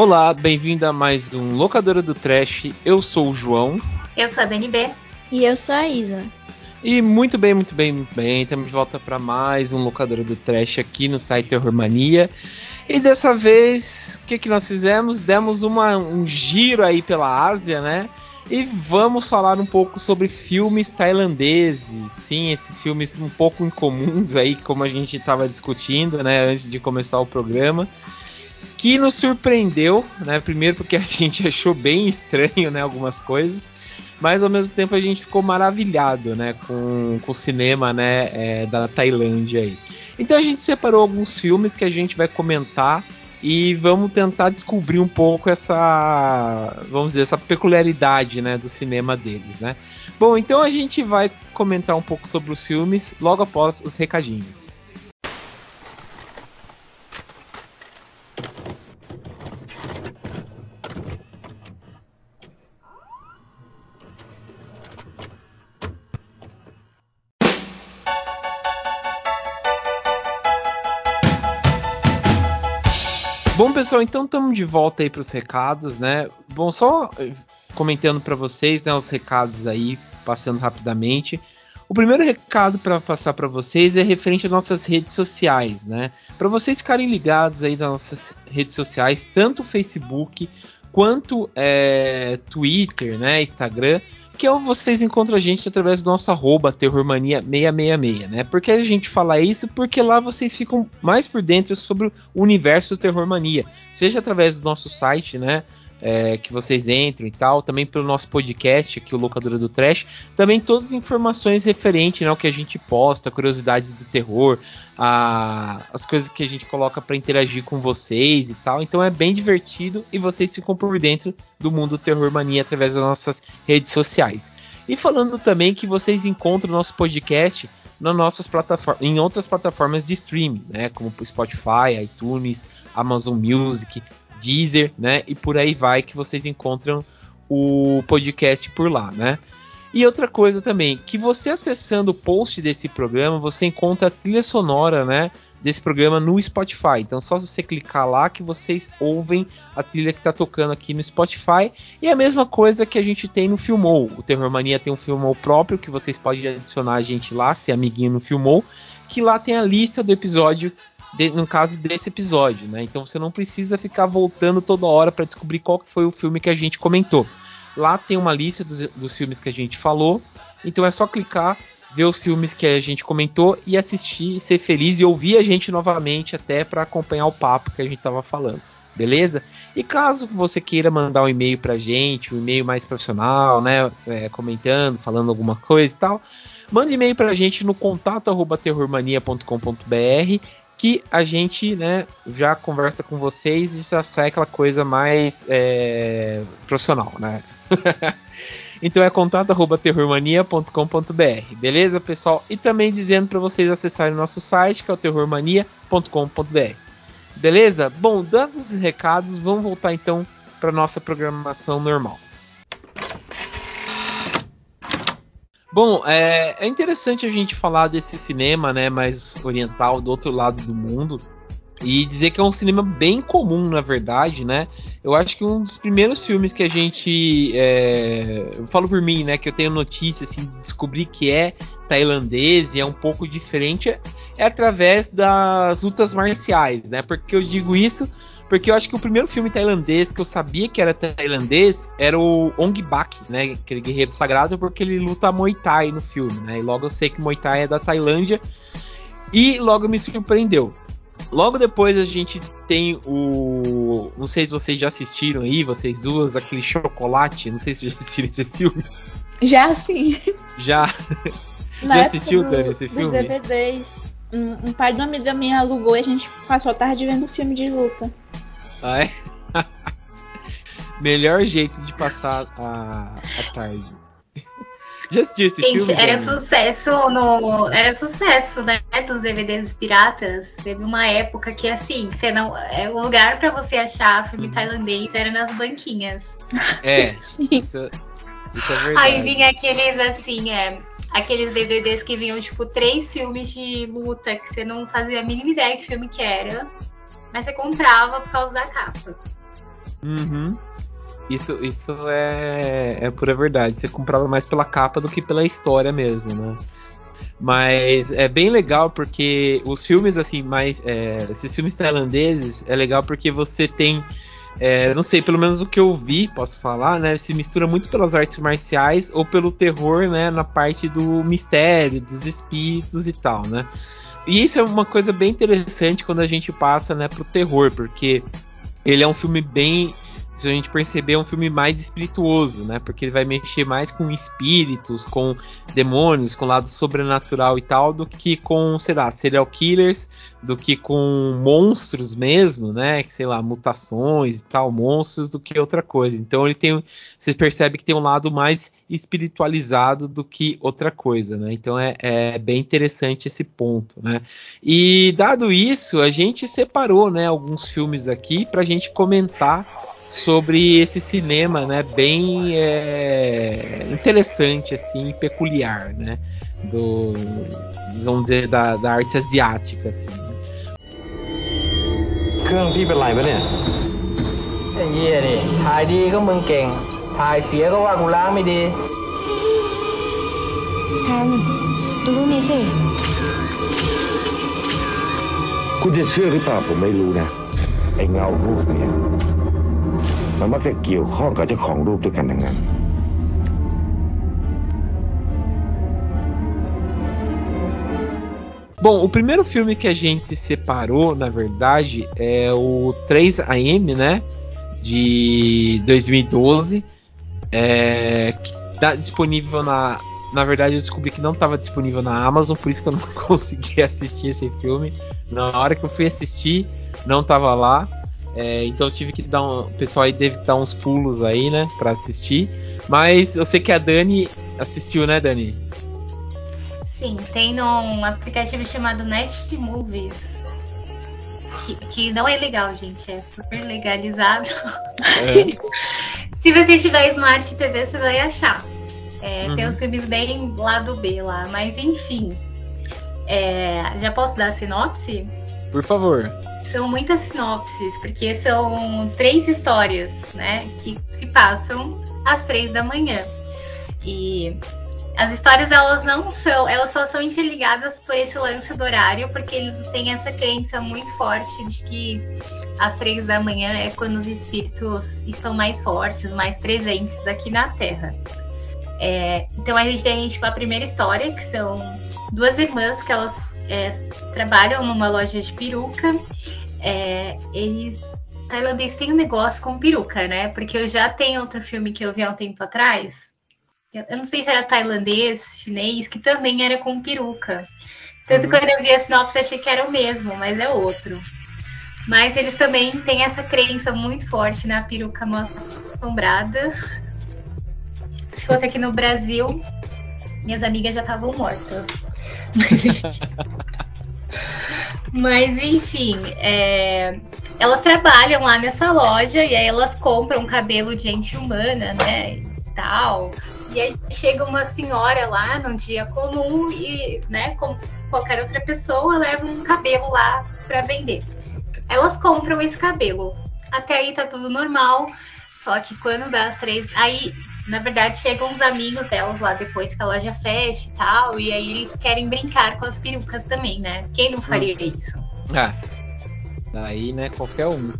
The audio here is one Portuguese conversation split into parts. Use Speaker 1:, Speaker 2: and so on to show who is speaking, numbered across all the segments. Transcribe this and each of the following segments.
Speaker 1: Olá, bem-vindo a mais um Locadora do Trash. Eu sou o João.
Speaker 2: Eu sou a Dani B.
Speaker 3: E eu sou a Isa.
Speaker 1: E muito bem, muito bem, muito bem. Estamos de volta para mais um Locadora do Trash aqui no site Terror Mania. E dessa vez, o que, que nós fizemos? Demos uma, um giro aí pela Ásia, né? E vamos falar um pouco sobre filmes tailandeses. Sim, esses filmes um pouco incomuns aí, como a gente estava discutindo, né, antes de começar o programa. Que nos surpreendeu, né? Primeiro porque a gente achou bem estranho, né, algumas coisas, mas ao mesmo tempo a gente ficou maravilhado, né, com, com o cinema, né, é, da Tailândia aí. Então a gente separou alguns filmes que a gente vai comentar e vamos tentar descobrir um pouco essa, vamos dizer, essa peculiaridade, né, do cinema deles, né? Bom, então a gente vai comentar um pouco sobre os filmes logo após os recadinhos. Bom, pessoal, então estamos de volta aí para os recados, né? Bom, só eh, comentando para vocês, né, os recados aí, passando rapidamente. O primeiro recado para passar para vocês é referente às nossas redes sociais, né? Para vocês ficarem ligados aí nas nossas redes sociais, tanto Facebook quanto é, Twitter, né, Instagram, que é vocês encontram a gente através do nosso arroba terrormania666, né? Por que a gente fala isso? Porque lá vocês ficam mais por dentro sobre o universo do Terror Mania, seja através do nosso site, né? É, que vocês entram e tal, também pelo nosso podcast aqui, o Locadora do Trash, também todas as informações referentes né, ao que a gente posta, curiosidades do terror, a, as coisas que a gente coloca para interagir com vocês e tal. Então é bem divertido e vocês ficam por dentro do mundo Terror Mania através das nossas redes sociais. E falando também que vocês encontram o nosso podcast nas nossas plataformas, em outras plataformas de streaming, né, como Spotify, iTunes, Amazon Music, Deezer, né? E por aí vai que vocês encontram o podcast por lá, né? E outra coisa também, que você acessando o post desse programa, você encontra a trilha sonora, né, desse programa no Spotify. Então, só você clicar lá que vocês ouvem a trilha que está tocando aqui no Spotify. E a mesma coisa que a gente tem no Filmou. O Terror Mania tem um Filmou próprio que vocês podem adicionar a gente lá, se amiguinho no Filmou, que lá tem a lista do episódio de, no caso desse episódio, né? Então você não precisa ficar voltando toda hora para descobrir qual foi o filme que a gente comentou. Lá tem uma lista dos, dos, filmes que a gente falou, então é só clicar, ver os filmes que a gente comentou e assistir, ser feliz e ouvir a gente novamente até para acompanhar o papo que a gente estava falando. Beleza? E caso você queira mandar um e-mail pra gente, um e-mail mais profissional, né? É, comentando, falando alguma coisa e tal, manda e-mail pra gente no contato terrormania.com.br que a gente né, já conversa com vocês e já sai aquela coisa mais é, profissional, né? então é contato@terrormania.com.br, beleza, pessoal? E também dizendo para vocês acessarem nosso site, que é o terrormania.com.br. Beleza? Bom, dados os recados, vamos voltar então para nossa programação normal. Bom, é, é, interessante a gente falar desse cinema, né, mais oriental, do outro lado do mundo, e dizer que é um cinema bem comum, na verdade, né? Eu acho que um dos primeiros filmes que a gente, é, eu falo por mim, né, que eu tenho notícia assim de descobrir que é tailandês e é um pouco diferente, é, através das lutas marciais, né? Porque eu digo isso porque eu acho que o primeiro filme tailandês que eu sabia que era tailandês era o Ong Bak, né? Aquele guerreiro sagrado, porque ele luta Muay Thai no filme, né? E logo eu sei que Muay Thai é da Tailândia. E logo me surpreendeu. Logo depois a gente tem o. Não sei se vocês já assistiram aí, vocês duas, aquele chocolate. Não sei se já assistiram esse filme.
Speaker 3: Já sim.
Speaker 1: Já.
Speaker 3: Na
Speaker 1: já assistiu,
Speaker 3: do,
Speaker 1: Dani, esse filme?
Speaker 3: DVDs. Um, um pai de uma amiga minha alugou e a gente passou a tarde vendo filme de luta.
Speaker 1: É? Melhor jeito de passar a, a tarde. Já assistiu esse
Speaker 2: Gente,
Speaker 1: filme?
Speaker 2: era
Speaker 1: Dani?
Speaker 2: sucesso no. Era sucesso, né? Dos DVDs piratas. Teve uma época que, assim, você não. É, o lugar pra você achar filme
Speaker 1: Uhum.
Speaker 2: tailandês era nas banquinhas.
Speaker 1: É, isso, isso é verdade.
Speaker 2: Aí vinha aqueles, assim, é. Aqueles DVDs que vinham, tipo, três filmes de luta que você não fazia a mínima ideia que filme que era. Mas você comprava por causa da capa.
Speaker 1: Uhum. Isso, isso é, é pura verdade. Você comprava mais pela capa do que pela história mesmo, né? Mas é bem legal porque os filmes, assim, mais. É, esses filmes tailandeses é legal porque você tem. É, não sei, pelo menos o que eu vi, posso falar, né? Se mistura muito pelas artes marciais ou pelo terror, né? Na parte do mistério, dos espíritos e tal, né? E isso é uma coisa bem interessante quando a gente passa, né, pro terror, porque ele é um filme bem se a gente perceber, é um filme mais espirituoso, né? Porque ele vai mexer mais com espíritos, com demônios, com lado sobrenatural e tal, do que com, sei lá, serial killers, do que com monstros mesmo, né? Que sei lá, mutações e tal, monstros, do que outra coisa. Então ele tem, você percebe que tem um lado mais espiritualizado do que outra coisa, né? Então é, é bem interessante esse ponto, né? E dado isso, a gente separou, né, alguns filmes aqui para a gente comentar sobre esse cinema, né, bem é, interessante assim, peculiar, né, do vamos dizer da, da arte asiática assim. Né.
Speaker 4: Kunne det se det bare på mig, Luna? Ingen afhåbning. มึงเก่ง ถ่ายเสียก็ว่ากูล้างไม่ดี
Speaker 5: แทนดูรูปนี้สิ
Speaker 6: คุณจะเชื่อหรือเปล่าผมไม่รู้นะ ไอ้เงารูปเนี่ย มันมักจะเกี่ยวข้องกับเจ้าของรูปด้วยกันทั้งนั้น
Speaker 1: Bom, o primeiro filme que a gente separou, na verdade, é o 3AM, né? De 2012. É, que tá disponível na. Na verdade, eu descobri que não estava disponível na Amazon, por isso que eu não consegui assistir esse filme. Na hora que eu fui assistir, não estava lá. É, então tive que dar um. O pessoal aí deve dar uns pulos aí, né? Pra assistir. Mas eu sei que a Dani assistiu, né, Dani?
Speaker 2: Sim, tem num aplicativo chamado Net Movies. Que, que não é legal, gente. É super legalizado.
Speaker 1: É.
Speaker 2: Se você tiver Smart TV, você vai achar. É,
Speaker 1: Uhum.
Speaker 2: Tem uns filmes bem lado B lá, mas enfim. É, já posso dar a sinopse?
Speaker 1: Por favor.
Speaker 2: São muitas sinopses, porque são três histórias, né, que se passam às três da manhã. E as histórias elas não são, elas só são interligadas por esse lance do horário, porque eles têm essa crença muito forte de que às três da manhã é quando os espíritos estão mais fortes, mais presentes aqui na Terra. É, então a gente tem tipo, a primeira história, que são duas irmãs que elas é, trabalham numa loja de peruca. É, eles tailandês tem um negócio com peruca, né? Porque eu já tenho outro filme que eu vi há um tempo atrás. Eu não sei se era tailandês, chinês, que também era com peruca. Tanto
Speaker 1: Uhum.
Speaker 2: que quando eu vi a sinopse, eu achei que era o mesmo, mas é outro. Mas eles também têm essa crença muito forte na peruca mal assombrada. Se fosse aqui no Brasil, minhas amigas já estavam mortas. Mas enfim, é, elas trabalham lá nessa loja e aí elas compram cabelo de gente humana, né? E tal. E aí chega uma senhora lá num dia comum e, né, como qualquer outra pessoa, leva um cabelo lá para vender. Elas compram esse cabelo. Até aí tá tudo normal. Só que quando dá as três. Aí, na verdade, chegam os amigos delas lá depois que a loja fecha e tal. E aí eles querem brincar com as perucas também, né? Quem não faria isso?
Speaker 1: Ah. Daí, né, qualquer um.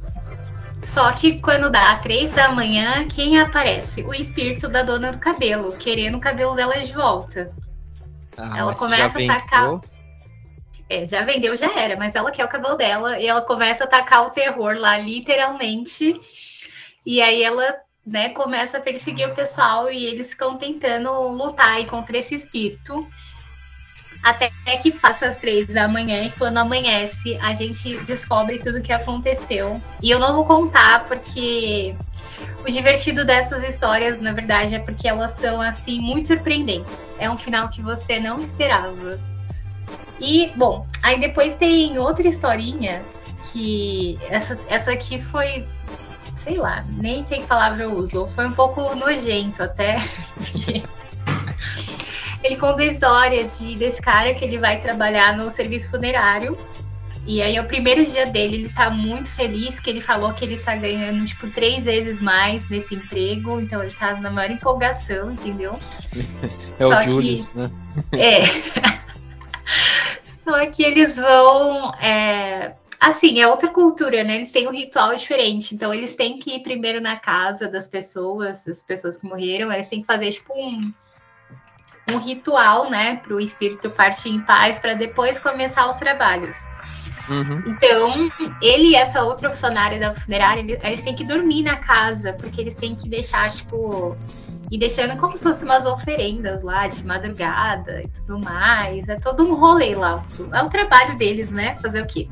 Speaker 2: Só que quando dá três da manhã, quem aparece? O espírito da dona do cabelo, querendo o cabelo dela de volta.
Speaker 1: Ah,
Speaker 2: Ela começa a tacar- É, já vendeu, já era, mas ela quer o cabelo dela e ela começa a atacar o terror lá, literalmente. E aí ela, né, começa a perseguir o pessoal e eles ficam tentando lutar contra esse espírito. Até que passa as três da manhã e quando amanhece, a gente descobre tudo o que aconteceu. E eu não vou contar porque o divertido dessas histórias, na verdade, é porque elas são assim muito surpreendentes. É um final que você não esperava. E, bom, aí depois tem outra historinha que essa, essa aqui foi, sei lá, nem sei que palavra eu uso, foi um pouco nojento até. porque ele conta a história de, desse cara que ele vai trabalhar no serviço funerário E aí, o primeiro dia dele, ele tá muito feliz, que ele falou que ele tá ganhando, tipo, três vezes mais nesse emprego. Então, ele tá na maior empolgação, entendeu?
Speaker 1: É o
Speaker 2: Só que-
Speaker 1: Julius, né?
Speaker 2: É. Só que eles vão. é, Assim, é outra cultura, né? Eles têm um ritual diferente. Então, eles têm que ir primeiro na casa das pessoas, das pessoas que morreram. Eles têm que fazer, tipo, um, um ritual, né? Para o espírito partir em paz, para depois começar os trabalhos.
Speaker 1: Uhum.
Speaker 2: Então, ele e essa outra funcionária da funerária, eles, eles têm que dormir na casa, porque eles têm que deixar, tipo, e deixando como se fossem umas oferendas lá de madrugada e tudo mais. É todo um rolê lá. É o trabalho deles, né? Fazer o quê?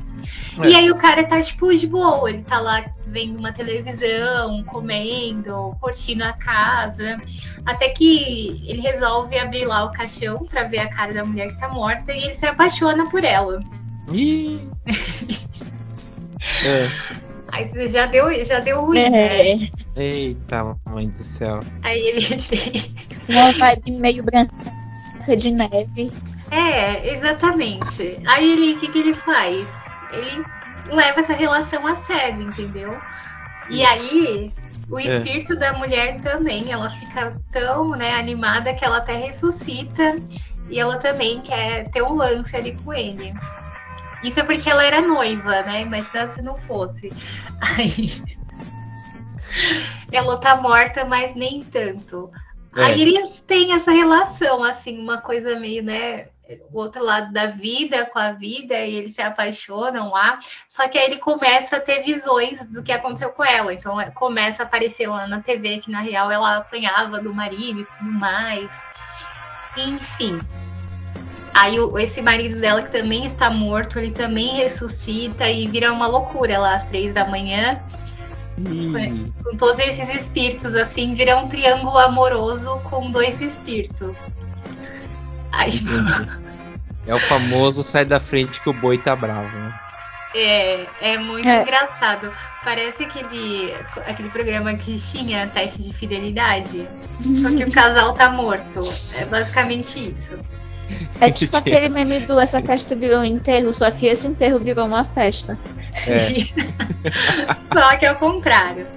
Speaker 1: É.
Speaker 2: E aí o cara tá, tipo, de boa. Ele tá lá vendo uma televisão, comendo, curtindo a casa. Até que ele resolve abrir lá o caixão pra ver a cara da mulher que tá morta e ele se apaixona por ela.
Speaker 1: Ih! É.
Speaker 2: Aí você já deu, já deu ruim, né?
Speaker 3: É,
Speaker 1: Eita, mãe do céu.
Speaker 2: Aí ele tem.
Speaker 3: uma vibe meio branca de neve.
Speaker 2: É, exatamente. Aí ele, o que, que ele faz? Ele leva essa relação a sério, entendeu? E aí, o
Speaker 1: É.
Speaker 2: espírito da mulher também, ela fica tão né, animada que ela até ressuscita e ela também quer ter um lance ali com ele. Isso é porque ela era noiva, né? Imagina se não fosse. Aí. Ela tá morta, mas nem tanto.
Speaker 1: É.
Speaker 2: Aí eles têm essa relação, assim, uma coisa meio, né? O outro lado da vida com a vida, e eles se apaixonam lá. Só que aí ele começa a ter visões do que aconteceu com ela. Então é, começa a aparecer lá na TV que na real ela apanhava do marido e tudo mais. Enfim. Aí o- esse marido dela, que também está morto, ele também ressuscita e vira uma loucura lá às três da manhã com todos esses espíritos, assim, vira um triângulo amoroso com dois espíritos. Aí, tipo.
Speaker 1: É o famoso sai da frente que o boi tá bravo, né?
Speaker 2: é, é muito
Speaker 3: É.
Speaker 2: engraçado. Parece aquele, aquele programa que tinha teste de fidelidade, só que o casal tá morto. É basicamente isso.
Speaker 3: É tipo aquele meme do Essa festa virou um enterro, só que esse enterro virou uma festa.
Speaker 1: É.
Speaker 2: Só que é o contrário.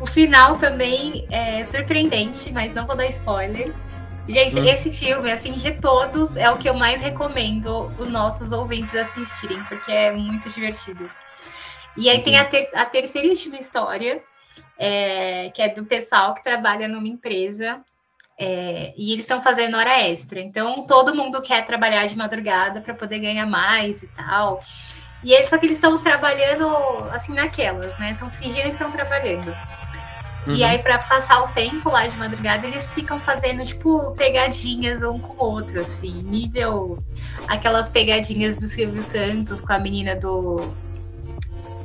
Speaker 2: O final também é surpreendente, mas não vou dar spoiler. Gente,
Speaker 1: Hum.
Speaker 2: esse filme, assim, de todos, é o que eu mais recomendo os nossos ouvintes assistirem, porque é muito divertido. E aí tem a, ter- a terceira e última história, é, que é do pessoal que trabalha numa empresa. É, e eles estão fazendo hora extra. Então, todo mundo quer trabalhar de madrugada para poder ganhar mais e tal. E eles, só que eles estão trabalhando assim naquelas, né? Estão fingindo que estão trabalhando. E
Speaker 1: Uhum.
Speaker 2: aí, pra passar o tempo lá de madrugada, eles ficam fazendo, tipo, pegadinhas um com o outro, assim, nível aquelas pegadinhas do Silvio Santos com a menina do.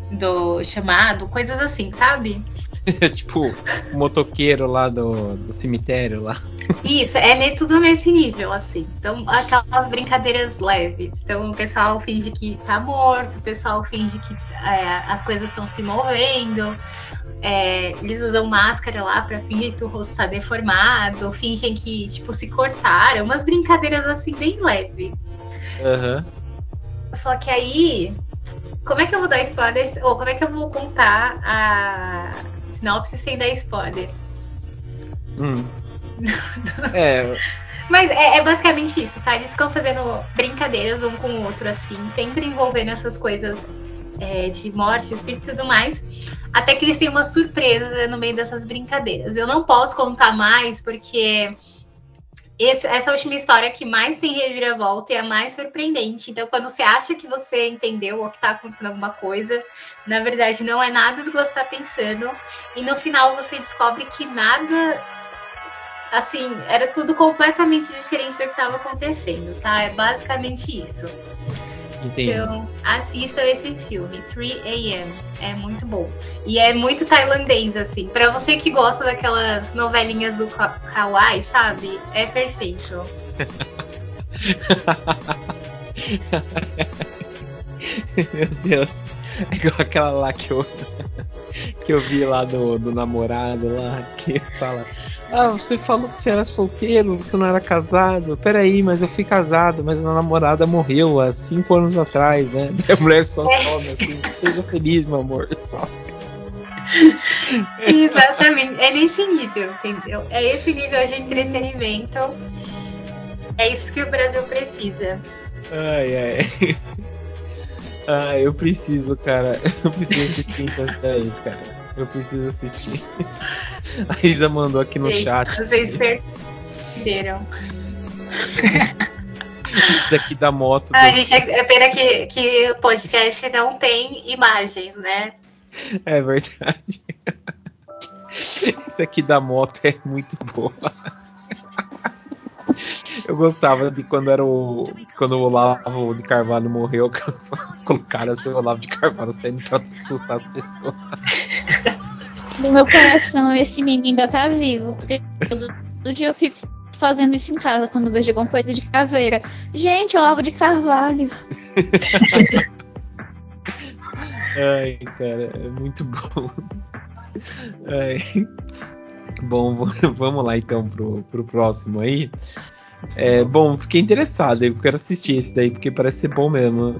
Speaker 2: do chamado, coisas assim, sabe?
Speaker 1: tipo, o motoqueiro lá do, do cemitério lá.
Speaker 2: Isso, é tudo nesse nível, assim. Então, aquelas brincadeiras leves. Então, o pessoal finge que tá morto, o pessoal finge que é, as coisas estão se movendo. É, eles usam máscara lá pra fingir que o rosto tá deformado, fingem que, tipo, se cortaram. Umas brincadeiras, assim, bem leve.
Speaker 1: Aham.
Speaker 2: Só que aí, como é que eu vou dar spoiler? Ou como é que eu vou contar a sinopse sem dar spoiler?
Speaker 1: Hum. É,
Speaker 2: Mas é, é basicamente isso, tá? Eles ficam fazendo brincadeiras um com o outro, assim, sempre envolvendo essas coisas é, de morte, espírito e tudo mais. Até que eles têm uma surpresa no meio dessas brincadeiras. Eu não posso contar mais, porque esse- essa última história que mais tem reviravolta é a mais surpreendente. Então, quando você acha que você entendeu ou que tá acontecendo alguma coisa, na verdade não é nada do que você tá pensando. E no final você descobre que nada assim, era tudo completamente diferente do que estava acontecendo, tá? É basicamente isso.
Speaker 1: Entendi.
Speaker 2: Então, assistam esse filme, 3 AM. É muito bom. E é muito tailandês, assim. Pra você que gosta daquelas novelinhas do Ka- Kawaii, sabe? É perfeito.
Speaker 1: Meu Deus. É igual aquela lá que eu, que eu vi lá do, do namorado lá, que fala. Ah, você falou que você era solteiro, você não era casado. Peraí, mas eu fui casado, mas minha namorada morreu há cinco anos atrás, né? Daí a mulher só toma assim, seja feliz, meu amor. Só.
Speaker 2: Exatamente. É nesse nível, entendeu? É esse nível de entretenimento. É isso que o Brasil precisa.
Speaker 1: Ai, ai. Ah, eu preciso, cara. Eu preciso assistir isso daí, cara. Eu preciso assistir. A Isa mandou aqui no
Speaker 2: Gente,
Speaker 1: chat.
Speaker 2: Vocês perderam.
Speaker 1: Isso daqui da moto.
Speaker 2: Ah,
Speaker 1: do-
Speaker 2: gente, é pena que, que o podcast não tem imagens, né?
Speaker 1: É verdade. Isso aqui da moto é muito boa. Eu gostava de quando era o. Quando o Olavo de Carvalho morreu, colocaram assim, o Olavo de Carvalho saindo pra assustar as pessoas.
Speaker 3: No meu coração, esse meme ainda tá vivo. Porque todo, dia eu fico fazendo isso em casa quando vejo alguma coisa de caveira. Gente, Olavo de Carvalho.
Speaker 1: Ai, cara, é muito bom. Ai. Bom, vamos lá então pro, pro próximo aí. É, bom, fiquei interessado, eu quero assistir esse daí, porque parece ser bom mesmo.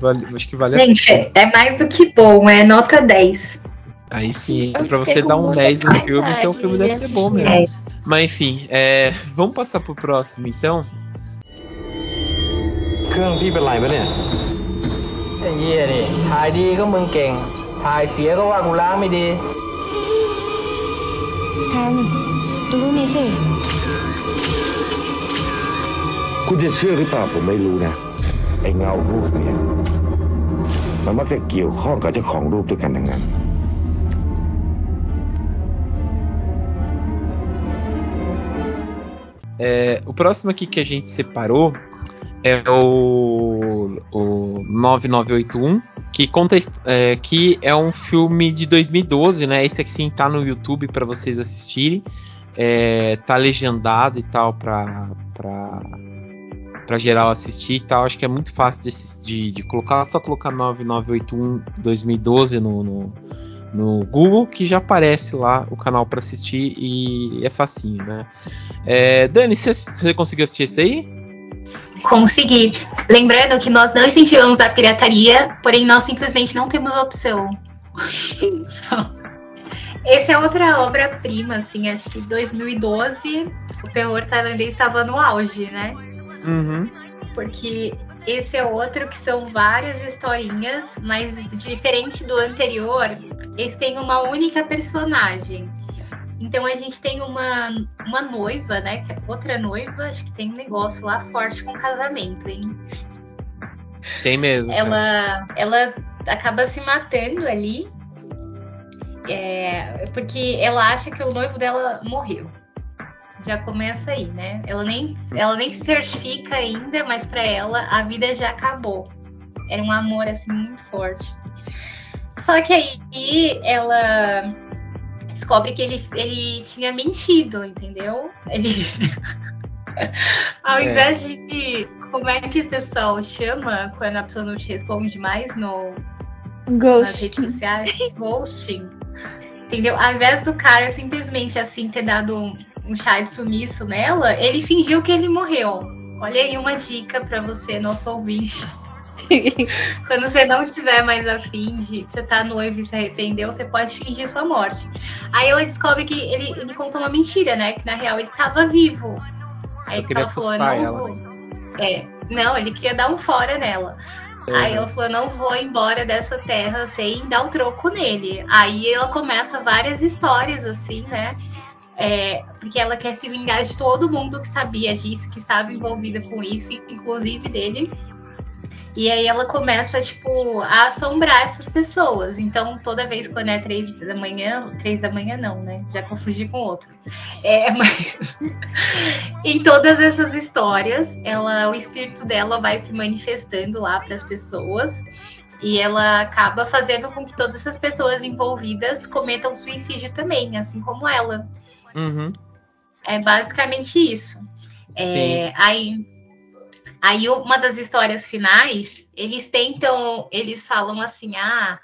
Speaker 1: Vale- acho que vale a
Speaker 2: Gente, é, é mais do que bom, é nota 10.
Speaker 1: Aí sim,
Speaker 3: Eu
Speaker 1: pra você dar um
Speaker 3: muita
Speaker 1: 10 no filme, então o filme deve
Speaker 3: de
Speaker 1: ser bom mesmo. Mas enfim, é, vamos passar pro próximo então.
Speaker 4: เครื่องพี่เป็นไรปะเนี่ยไอ้เหี้ยนี่ถ่ายดีก็มึงเก่ง ถ่ายเสียก็ว่ากูล้างไม่ดี
Speaker 5: แทนดูรูปนี้สิ
Speaker 6: คุณจะเชื่อหรือเปล่าผมไม่รู้นะ ไอ้เงารูปเนี่ย มันมักจะเกี่ยวข้องกับเจ้าของรูปด้วยกันทั้งนั้น
Speaker 1: É, o próximo aqui que a gente separou é o, o 9981, que conta a his- é, que é um filme de 2012, né? Esse aqui sim tá no YouTube para vocês assistirem. É, tá legendado e tal para para geral assistir e tal. Acho que é muito fácil de, de, de colocar, só colocar 9981 2012 no, no, no Google que já aparece lá o canal para assistir e é facinho, né? É, Dani, você, você conseguiu assistir esse daí?
Speaker 2: Consegui. Lembrando que nós não incentivamos a pirataria, porém nós simplesmente não temos opção. Essa é outra obra-prima, assim, acho que 2012 o terror tailandês estava no auge, né?
Speaker 1: Uhum.
Speaker 2: Porque esse é outro que são várias historinhas, mas diferente do anterior, esse tem uma única personagem. Então a gente tem uma, uma noiva, né? Que é outra noiva, acho que tem um negócio lá forte com casamento, hein?
Speaker 1: Tem mesmo.
Speaker 2: Ela, ela acaba se matando ali. é, porque ela acha que o noivo dela morreu. Já começa aí, né? Ela nem, ela nem se certifica ainda, mas pra ela a vida já acabou. Era um amor assim muito forte. Só que aí ela descobre que ele, ele tinha mentido, entendeu? Ele Ao
Speaker 1: É.
Speaker 2: invés de. Como é que o pessoal chama quando a pessoa não te responde mais no, nas redes
Speaker 3: Ghost.
Speaker 2: sociais? Ghosting. Entendeu? Ao invés do cara simplesmente assim ter dado um, um chá de sumiço nela, ele fingiu que ele morreu. Olha aí uma dica pra você, nosso ouvinte. Quando você não estiver mais afim de você tá noivo e se arrependeu, você pode fingir sua morte. Aí ela descobre que ele, ele contou uma mentira, né? Que na real ele estava vivo. Aí
Speaker 1: Só queria
Speaker 2: ela falou,
Speaker 1: assustar
Speaker 2: não
Speaker 1: ela,
Speaker 2: vou. É, não, ele queria dar um fora nela. Aí ela falou, não vou embora dessa terra sem dar o troco nele. Aí ela começa várias histórias, assim, né? É, porque ela quer se vingar de todo mundo que sabia disso, que estava envolvida com isso, inclusive dele. E aí ela começa, tipo, a assombrar essas pessoas. Então, toda vez quando é três da manhã, três da manhã não, né? Já confundi com outro. É, mas em todas essas histórias, ela, o espírito dela vai se manifestando lá para as pessoas. E ela acaba fazendo com que todas essas pessoas envolvidas cometam suicídio também, assim como ela.
Speaker 1: Uhum.
Speaker 2: É basicamente isso. É, aí, aí uma das histórias finais, eles tentam, eles falam assim, ah,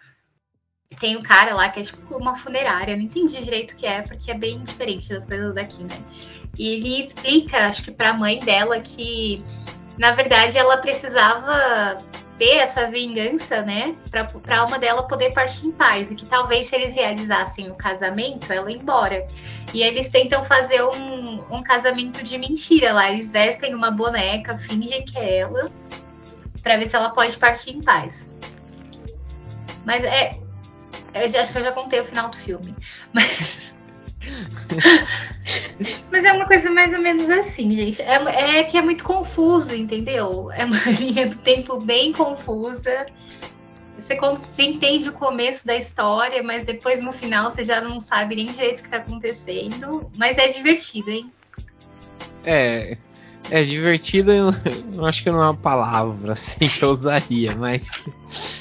Speaker 2: tem o um cara lá que é tipo uma funerária, não entendi direito o que é, porque é bem diferente das coisas daqui, né? E ele explica, acho que pra mãe dela, que na verdade ela precisava ter essa vingança, né? Pra, pra alma dela poder partir em paz. E que talvez se eles realizassem o casamento, ela ia embora. E eles tentam fazer um, um casamento de mentira lá. Eles vestem uma boneca, fingem que é ela, para ver se ela pode partir em paz. Mas é. Eu já, acho que eu já contei o final do filme. Mas. Mas é uma coisa mais ou menos assim, gente. É, é, que é muito confuso, entendeu? É uma linha do tempo bem confusa. Você, você entende o começo da história, mas depois no final você já não sabe nem direito o que tá acontecendo. Mas é divertido, hein?
Speaker 1: É, é, divertida eu, acho que não é uma palavra assim que eu usaria, mas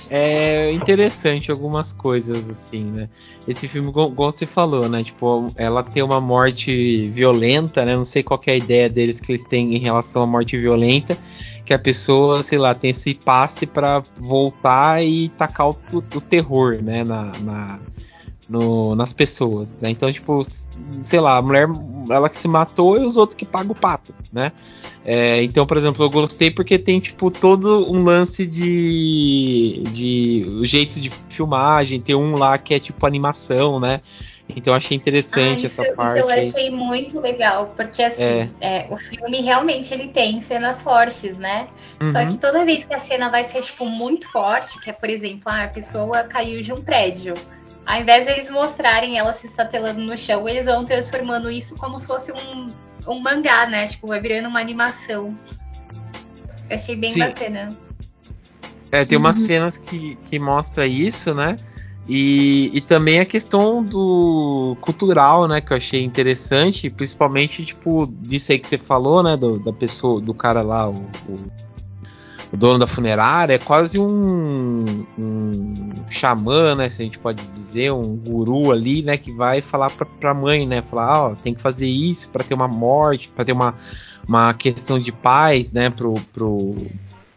Speaker 1: é interessante algumas coisas assim, né? Esse filme, como você falou, né? Tipo, ela tem uma morte violenta, né? Não sei qual é a ideia deles que eles têm em relação à morte violenta, que a pessoa, sei lá, tem esse passe para voltar e tacar o, o terror, né? na, na no, nas pessoas, né? Então, tipo, sei lá, a mulher, ela que se matou e os outros que pagam o pato, né? É, então, por exemplo, eu gostei porque tem, tipo, todo um lance de, de o jeito de filmagem, tem um lá que é, tipo, animação, né? Então achei interessante ah, isso, essa parte.
Speaker 2: Isso eu achei muito legal, porque assim, é. É, o filme realmente ele tem cenas fortes, né? Uhum. Só que toda vez que a cena vai ser, tipo, muito forte, que é, por exemplo, ah, a pessoa caiu de um prédio. Ao invés de eles mostrarem ela se estatelando no chão, eles vão transformando isso como se fosse um, um mangá, né? Tipo, vai virando uma animação. Eu achei bem Sim. bacana.
Speaker 1: É, tem umas uhum. cenas que, que mostra isso, né? E, e também a questão do cultural, né? Que eu achei interessante, principalmente, tipo, disso aí que você falou, né? Do, da pessoa, do cara lá, o, o o dono da funerária é quase um, um xamã, né? Se a gente pode dizer, um guru ali, né? Que vai falar pra, pra mãe, né? Falar, ó, oh, tem que fazer isso para ter uma morte, para ter uma, uma questão de paz, né? Pro, pro,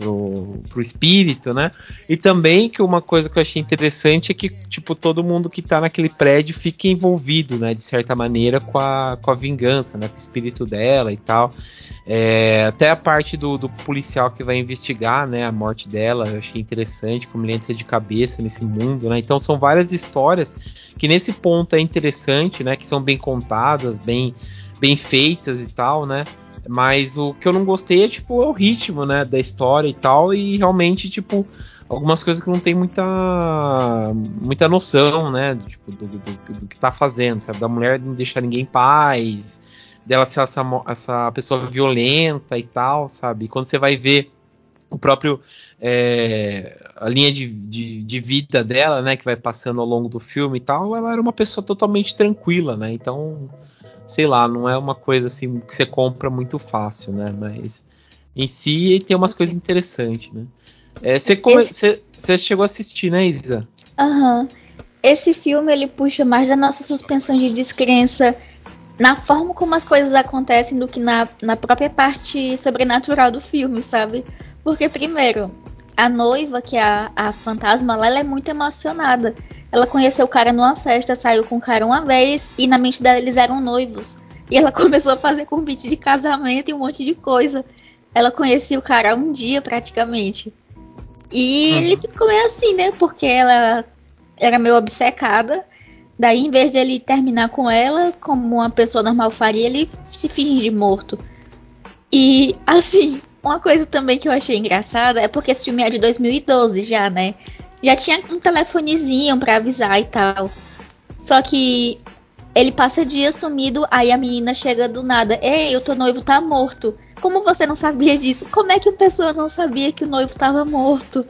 Speaker 1: pro, pro espírito, né? E também que uma coisa que eu achei interessante é que, tipo, todo mundo que tá naquele prédio fica envolvido, né? De certa maneira com a, com a vingança, né? Com o espírito dela e tal. É, até a parte do, do, policial que vai investigar né, a morte dela, eu achei interessante como ele entra de cabeça nesse mundo. Né? Então são várias histórias que nesse ponto é interessante, né? Que são bem contadas, bem, bem feitas e tal, né? Mas o que eu não gostei é, tipo, é o ritmo, né, da história e tal, e realmente, tipo, algumas coisas que não tem muita muita noção, né, tipo, do, do, do, que tá fazendo, sabe, da mulher não deixar ninguém em paz, dela ser essa, essa pessoa violenta e tal, sabe? E quando você vai ver o próprio é, a linha de, de, de, vida dela, né, que vai passando ao longo do filme e tal, ela era uma pessoa totalmente tranquila, né? Então, sei lá, não é uma coisa assim que você compra muito fácil, né? Mas em si tem umas coisas interessantes, né? É, você, come... Esse... chegou a assistir, né, Isa?
Speaker 3: Aham. Uhum. Esse filme ele puxa mais da nossa suspensão de descrença na forma como as coisas acontecem do que na, na própria parte sobrenatural do filme, sabe? Porque, primeiro, a noiva, que é a, a fantasma lá, ela é muito emocionada. Ela conheceu o cara numa festa, saiu com o cara uma vez e na mente dela eles eram noivos. E ela começou a fazer convite de casamento e um monte de coisa. Ela conhecia o cara um dia praticamente. E uhum. ele ficou meio assim, né? Porque ela era meio obcecada. Daí, em vez dele terminar com ela, como uma pessoa normal faria, ele se finge de morto. E, assim, uma coisa também que eu achei engraçada é porque esse filme é de 2012 já, né? Já tinha um telefonezinho para avisar e tal. Só que ele passa dia sumido, aí a menina chega do nada. Ei, o teu noivo tá morto. Como você não sabia disso? Como é que a pessoa não sabia que o noivo tava morto?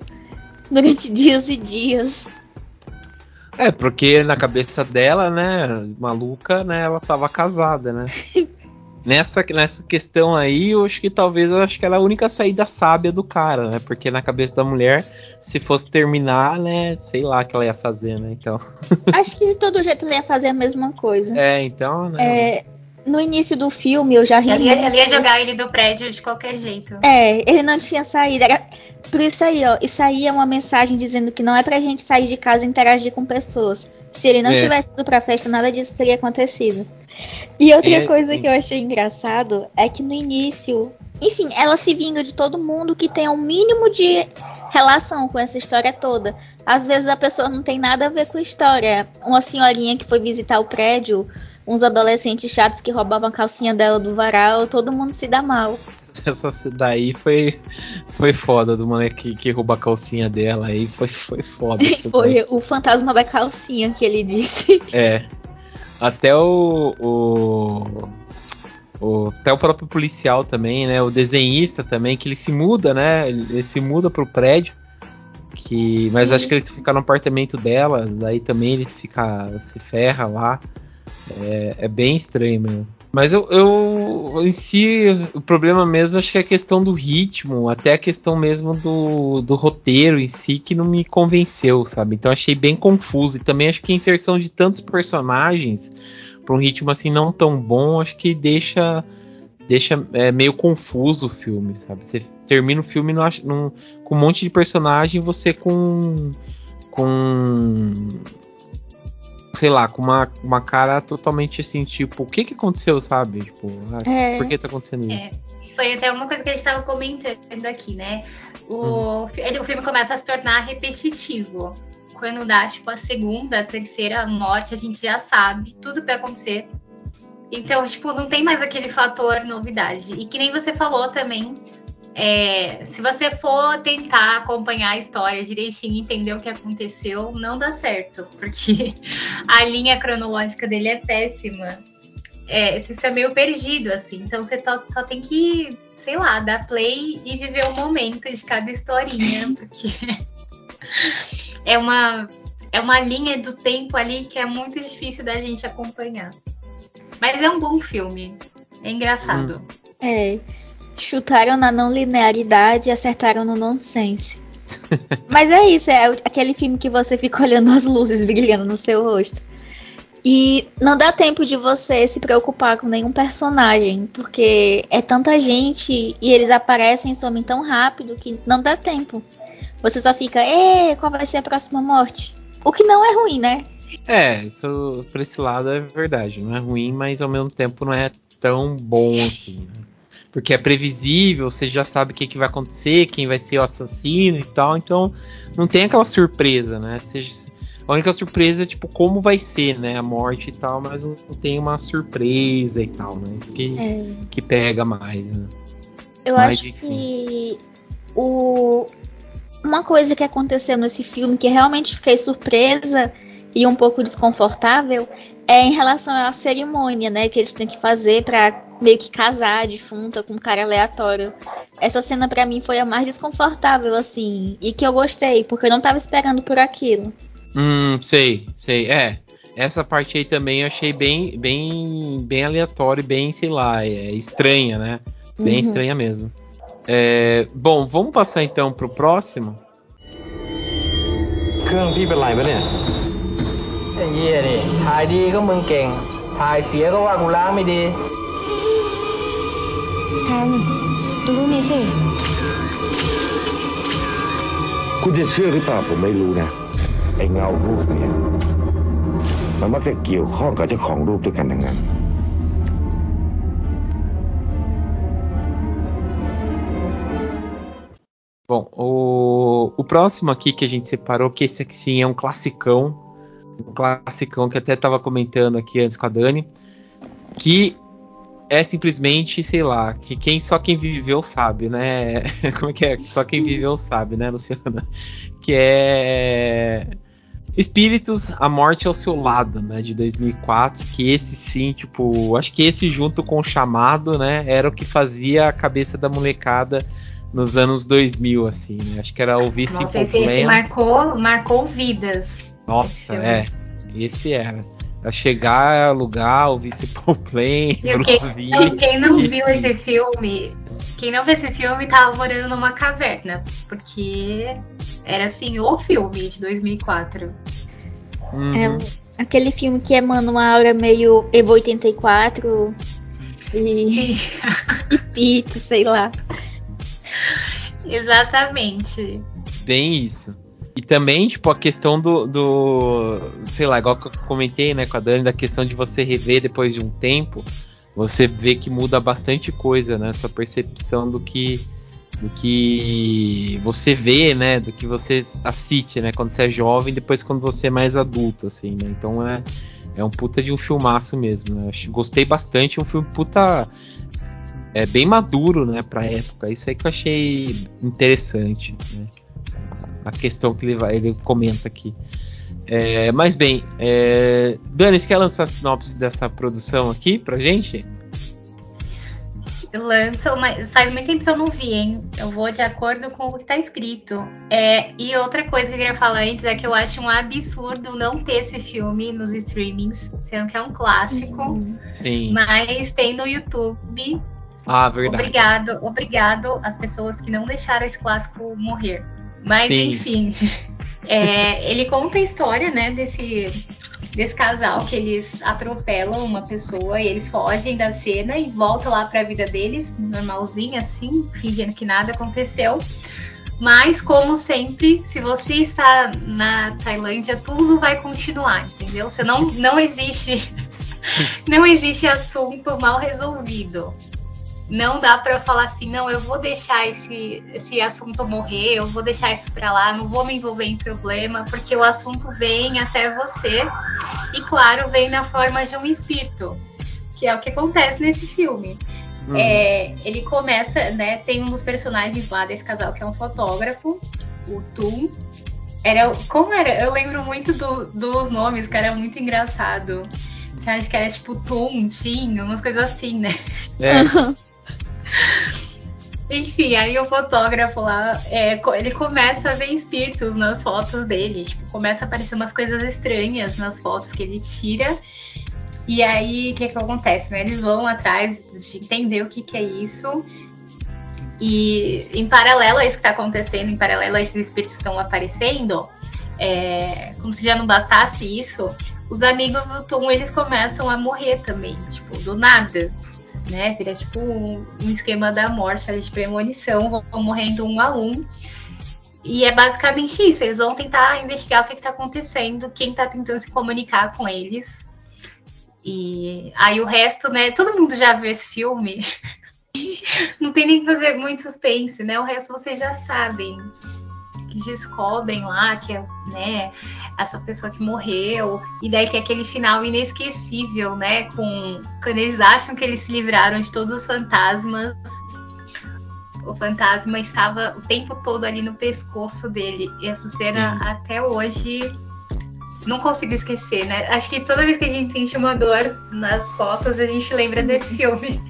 Speaker 3: Durante dias e dias.
Speaker 1: É, porque na cabeça dela, né, maluca, né, ela tava casada, né? nessa, nessa questão aí, eu acho que talvez eu acho que ela é a única saída sábia do cara, né? Porque na cabeça da mulher, se fosse terminar, né, sei lá o que ela ia fazer, né? Então.
Speaker 3: acho que de todo jeito ela ia fazer a mesma coisa.
Speaker 1: É, então, né?
Speaker 3: É, no início do filme eu já ri.
Speaker 2: Ela ia, ela ia jogar ele do prédio de qualquer jeito.
Speaker 3: É, ele não tinha saída. Era, Por isso aí, ó, isso aí é uma mensagem dizendo que não é pra gente sair de casa e interagir com pessoas. Se ele não
Speaker 1: É.
Speaker 3: tivesse ido pra festa, nada disso teria acontecido. E outra
Speaker 1: É,
Speaker 3: coisa
Speaker 1: é.
Speaker 3: que eu achei engraçado é que no início, enfim, ela se vinga de todo mundo que tem um mínimo de relação com essa história toda. Às vezes a pessoa não tem nada a ver com a história. Uma senhorinha que foi visitar o prédio, uns adolescentes chatos que roubavam a calcinha dela do varal, todo mundo se dá mal.
Speaker 1: Essa daí foi, foi foda do moleque que, que rouba a calcinha dela aí. Foi, foi foda.
Speaker 3: Foi o fantasma da calcinha que ele disse.
Speaker 1: É. Até o, o, o- Até o próprio policial também, né? O desenhista também, que ele se muda, né? Ele, se muda pro prédio. Que, mas
Speaker 3: Sim.
Speaker 1: acho que ele fica no apartamento dela. Daí também ele fica. se ferra lá. É, é bem estranho mesmo. Mas eu, eu. Em si, o problema mesmo acho que é a questão do ritmo, até a questão mesmo do, do roteiro em si, que não me convenceu, sabe? Então achei bem confuso. E também acho que a inserção de tantos personagens para um ritmo assim não tão bom, acho que deixa. Deixa é, meio confuso o filme, sabe? Você termina o filme num, num- com um monte de personagem, você com. com sei lá, com uma, uma cara totalmente assim, tipo, o que que aconteceu, sabe? Tipo, ah,
Speaker 3: É.
Speaker 1: por que tá acontecendo isso?
Speaker 2: Foi até uma coisa que a gente estava comentando aqui, né? O, ele- o filme começa a se tornar repetitivo. Quando dá, tipo, a segunda, a terceira morte, a gente já sabe tudo que vai acontecer. Então, tipo, não tem mais aquele fator novidade. E que nem você falou também, é, se você for tentar acompanhar a história direitinho e entender o que aconteceu, não dá certo. Porque a linha cronológica dele é péssima é, você fica meio perdido, assim. Então você tó- só tem que, sei lá, dar play e viver o momento de cada historinha, porque é uma, é uma linha do tempo ali que é muito difícil da gente acompanhar. Mas é um bom filme. É engraçado.
Speaker 3: É. Chutaram na não linearidade e acertaram no nonsense. Mas é isso, é aquele filme que você fica olhando as luzes brilhando no seu rosto. E não dá tempo de você se preocupar com nenhum personagem, porque é tanta gente e eles aparecem e somem tão rápido que não dá tempo. Você só fica, Ê, qual vai ser a próxima morte? O que não é ruim, né?
Speaker 1: É, isso esse lado é verdade. Não é ruim, mas ao mesmo tempo não é tão bom assim. né? Porque é previsível, você já sabe o que, que vai acontecer, quem vai ser o assassino e tal. Então não tem aquela surpresa, né? Você- a única surpresa é tipo como vai ser, né? A morte e tal, mas não tem uma surpresa e tal, né? Isso que,
Speaker 3: É.
Speaker 1: que pega mais, né?
Speaker 3: Eu
Speaker 1: Mas,
Speaker 3: acho
Speaker 1: enfim.
Speaker 3: que o uma coisa que aconteceu nesse filme que realmente fiquei surpresa e um pouco desconfortável é em relação à cerimônia, né, que eles têm que fazer pra meio que casar de junta com um cara aleatório. Essa cena pra mim foi a mais desconfortável assim, e que eu gostei, porque eu não tava esperando por aquilo.
Speaker 1: Hum, sei, sei. É. Essa parte aí também eu achei bem, bem, bem aleatória e bem, sei lá, é estranha, né? Bem
Speaker 3: Uhum.
Speaker 1: estranha mesmo. É, bom, vamos passar então pro próximo.
Speaker 4: เครื่องพี่เป็นไรปะเนี่ยไอ้เหี้ยนี่ถ่ายดีก็มึงเก่ง ถ่ายเสียก็ว่ากูล้างไม่ดี
Speaker 5: แทนดูรูปนี้สิ
Speaker 6: คุณจะเชื่อหรือเปล่าผมไม่รู้นะ ไอ้เงารูปเนี่ย มันมักจะเกี่ยวข้องกับเจ้าของรูปด้วยกันทั้งนั้น
Speaker 1: Bom, o, o próximo aqui que a gente separou, que esse aqui sim é um classicão, um classicão que até tava comentando aqui antes com a Dani, que é simplesmente, sei lá, que quem só quem viveu sabe, né? Como é que é? Só quem viveu sabe, né, Luciana? Que é Espíritos, a morte ao seu lado, né, de 2004, que esse sim, tipo, acho que esse junto com o chamado, né, era o que fazia a cabeça da molecada nos anos 2000, assim, né? Acho que era ouvir
Speaker 2: Nossa,
Speaker 1: Simple
Speaker 2: esse, esse marcou, marcou vidas.
Speaker 1: Nossa,
Speaker 2: esse
Speaker 1: é. Esse era. Pra chegar, alugar, ouvir Simple Plan,
Speaker 2: E quem,
Speaker 1: Viz,
Speaker 2: quem- quem não viu esse filme, quem não viu esse filme tava morando numa caverna, porque era assim o filme de 2004.
Speaker 1: Uhum.
Speaker 3: É aquele filme que emana uma aura meio Evo 84 e, e Pito, sei lá.
Speaker 2: Exatamente.
Speaker 1: Bem isso. E também, tipo, a questão do, do. Sei lá, igual que eu comentei, né, com a Dani, da questão de você rever depois de um tempo, você vê que muda bastante coisa, né? Sua percepção do que. Do que você vê, né? Do que você assiste, né? Quando você é jovem, depois quando você é mais adulto, assim, né? Então é, é um puta de um filmaço mesmo, né? Gostei bastante, um filme puta. É bem maduro, né, pra época. Isso aí que eu achei interessante, né? A questão que ele, vai, ele comenta aqui. É, mas bem, é, Dani, você quer lançar a sinopse dessa produção aqui pra gente?
Speaker 2: Lança, mas faz muito tempo que eu não vi, hein? Eu vou de acordo com o que tá escrito. É, e outra coisa que eu queria falar antes é que eu acho um absurdo não ter esse filme nos streamings, sendo que é um clássico.
Speaker 1: Sim.
Speaker 2: Mas tem no YouTube.
Speaker 1: Ah, verdade.
Speaker 2: Obrigado, obrigado às pessoas que não deixaram esse clássico morrer. Mas
Speaker 1: Sim.
Speaker 2: enfim, é, ele conta a história, né, desse, desse casal que eles atropelam uma pessoa e eles fogem da cena e voltam lá para a vida deles, normalzinho assim, fingindo que nada aconteceu. Mas, como sempre, se você está na Tailândia, tudo vai continuar, entendeu? Você não, não existe. Não existe assunto mal resolvido não dá para falar assim, não, eu vou deixar esse, esse assunto morrer, eu vou deixar isso para lá, não vou me envolver em problema, porque o assunto vem até você e, claro, vem na forma de um espírito, que é o que acontece nesse filme.
Speaker 1: Uhum.
Speaker 2: É, ele começa, né? Tem um dos personagens lá desse casal que é um fotógrafo, o Tum. Era, como era? Eu lembro muito do, dos nomes, que era muito engraçado. Acho que era tipo Tum, Tim, umas coisas assim, né?
Speaker 1: É,
Speaker 2: Enfim, aí o fotógrafo lá, é, ele começa a ver espíritos nas fotos dele. Tipo, começa a aparecer umas coisas estranhas nas fotos que ele tira. E aí, o que que acontece, né? Eles vão atrás de entender o que que é isso. E em paralelo a isso que está acontecendo, em paralelo a esses espíritos que estão aparecendo, é, como se já não bastasse isso, os amigos do Tom, eles começam a morrer também, tipo, do nada né? Vira tipo um, um esquema da morte ali de premonição, vão, morrendo um a um. E é basicamente isso, eles vão tentar investigar o que está acontecendo, quem está tentando se comunicar com eles. E aí o resto, né? Todo mundo já viu esse filme. Não tem nem que fazer muito suspense, né? O resto vocês já sabem. Que descobrem lá que é, né, essa pessoa que morreu. E daí tem aquele final inesquecível, né? Com quando eles acham que eles se livraram de todos os fantasmas. O fantasma estava o tempo todo ali no pescoço dele. E essa cena até hoje não consigo esquecer, né? Acho que toda vez que a gente sente uma dor nas costas, a gente lembra desse filme.